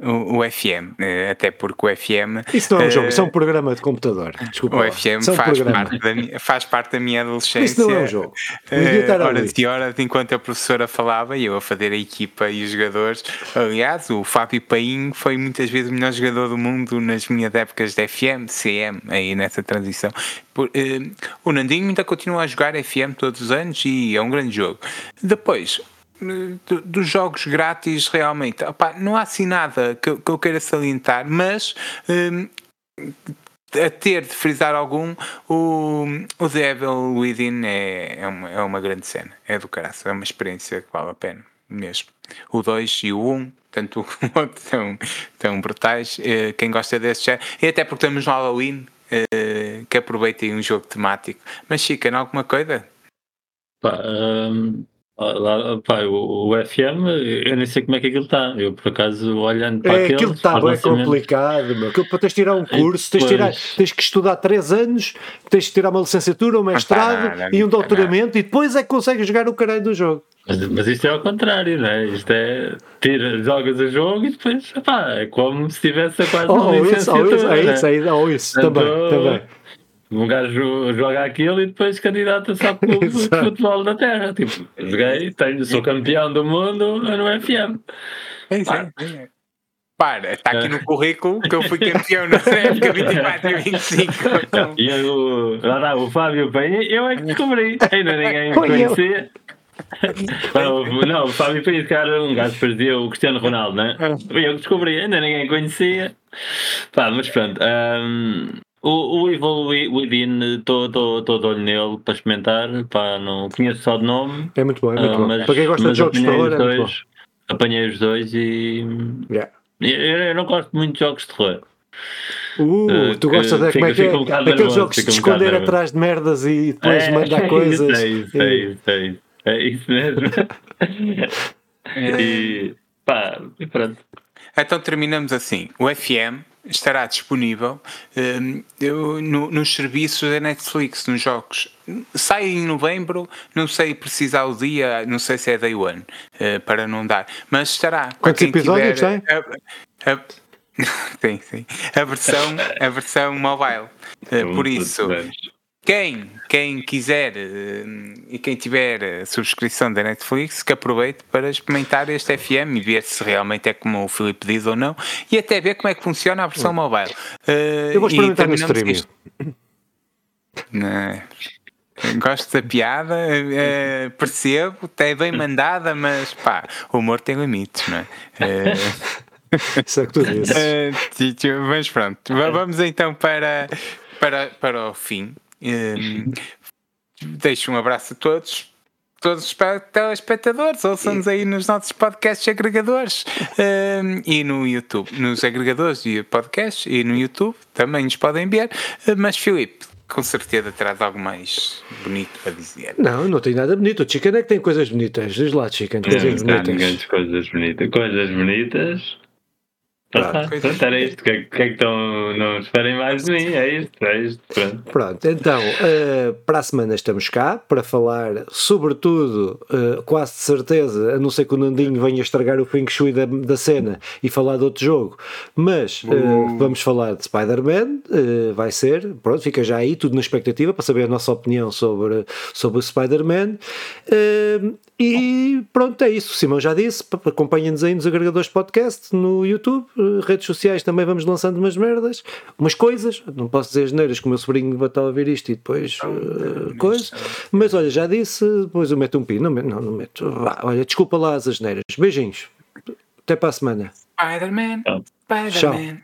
o, o FM. Eh, até porque o FM. Isso não é um uh, jogo, isso é um programa de computador. Desculpa. O FM é faz, parte da, faz parte da minha adolescência. Isso não é um jogo. Uh, horas e horas, enquanto a professora falava e eu a fazer a equipa e os jogadores. Aliás, o Fábio Paim foi muitas vezes o melhor jogador do mundo nas minhas épocas de FM, CM, aí nessa transição. Por, uh, o Nandinho ainda continua a jogar FM todos os anos e é um grande jogo. Depois, dos jogos grátis realmente não há assim nada que, que, eu queira salientar mas hum, a ter de frisar algum o, o Devil Within é, é, uma, é uma grande cena é do caraço, é uma experiência que vale a pena mesmo o 2 e o 1 um, tanto o outro estão, estão brutais eh, quem gosta desse já e até porque estamos no Halloween uh, que aproveitem um jogo temático. Mas Chica, não alguma coisa? Pá, um, lá, pá, o, o, FM, eu nem sei como é que aquilo está. Eu, por acaso, olhando para é, aqueles, aquilo está bem complicado, meu. Aquilo para tens de tirar um curso, tens, tirar, tens que estudar 3 anos, tens de tirar uma licenciatura, um mestrado não, não, e um doutoramento e depois é que consegues jogar o caralho do jogo. Mas, mas isto é ao contrário, não é? Isto é tira, jogas o jogo e depois pá, é como se estivesse a quase uma oh, licenciatura. Isso, oh, isso, é isso, é, oh, isso também, também. Um gajo joga aquilo e depois candidata-se ao clube de futebol da terra. Tipo, joguei, tenho, sou campeão do mundo no FM. É isso, é. Para, está aqui no currículo que eu fui campeão na época 24 e 25. Então. E o, lá o Fábio Penha, eu é que descobri. Ainda ninguém me conhecia. Não, não, o Fábio Pires, cara, um gajo fazia o Cristiano Ronaldo, né? Foi eu que descobri, ainda ninguém conhecia. Pá, mas pronto. Um, o, o Evil Within, estou de olho nele para experimentar. Pá, não conheço só de nome. É muito bom, é muito uh, bom. Mas, para quem gosta de jogos de terror, é dois, Apanhei os dois e. Yeah. Eu, eu, não gosto muito de jogos de terror. Uh, tu gostas de como é que é? Um Aqueles jogos de esconder um atrás de merdas e depois é, mandar coisas. É isso, é isso, é isso. É isso mesmo. e pá, e pronto. Então terminamos assim. O FM estará disponível um, eu, no, nos serviços da Netflix, nos jogos. Sai em novembro, não sei precisar o dia, não sei se é day one, uh, para não dar, mas estará. Quantos episódios tem? A, a, sim, sim. A versão, a versão mobile. Uh, por isso, quem, quem quiser eh, e quem tiver subscrição da Netflix, que aproveite para experimentar este FM e ver se realmente é como o Filipe diz ou não, e até ver como é que funciona a versão mobile. Uh, Eu vou experimentar no streaming. Gosto da piada, uh, percebo, é bem mandada, mas pá, o humor tem limites, não é? Uh, Isso é que tu dizes. Uh, mas pronto, vamos então para, para, para o fim. Um, deixo um abraço a todos. Todos os telespectadores, ouçam-nos aí nos nossos podcasts agregadores um, e no YouTube, nos agregadores de podcasts e no YouTube também nos podem ver. Mas, Filipe, com certeza terás algo mais bonito a dizer. Não, não tem nada bonito. O Chicken é que tem coisas bonitas. Diz lá, Chicken, coisas não, bonitas. Não, coisas bonitas. Coisas bonitas. Pronto, pronto, era isto. O que, é, que é que estão. Não esperem mais de mim, é isto, é isto. Pronto, pronto então, uh, para a semana estamos cá para falar, sobretudo, uh, quase de certeza, a não ser que o Nandinho venha estragar o Feng Shui da, da cena e falar de outro jogo, mas uh, vamos falar de Spider-Man, vai ser, pronto, fica já aí, tudo na expectativa para saber a nossa opinião sobre, sobre o Spider-Man. e pronto, é isso. O Simão já disse, acompanhem-nos aí nos agregadores de podcast no YouTube redes sociais também vamos lançando umas merdas, umas coisas. Não posso dizer as neiras, que o meu sobrinho vai estar a ouvir isto e depois uh, coisa. Mas olha, já disse, depois eu meto um pi. Não, não, não meto. Vá, olha, desculpa lá as asneiras. Beijinhos. Até para a semana. Spider-Man, Spider-Man.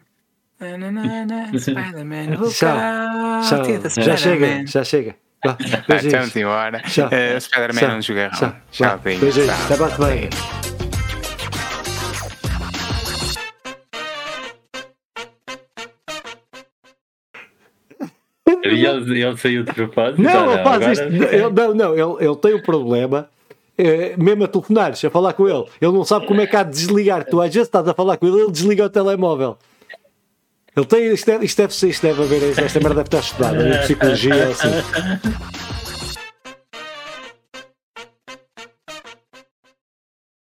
Spider-Man, Tchau. Tchau. Já chega, já chega. Vá, Ah, beijinhos. Estamos embora. Tchau. Uh, Spider-Man Tchau. não jogarão. Tchau. Tchau, beijinhos. Beijinhos. Tchau. E ele, ele saiu de propósito. Não, ele faz isto. Ele, não, não, ele, ele tem o problema. é, mesmo a telefonares, a falar com ele, ele não sabe como é que há de desligar. Tu às vezes estás a falar com ele, ele desliga o telemóvel. Ele tem, isto, deve, isto, deve, isto deve haver, esta merda deve estar estudada, em psicologia, assim.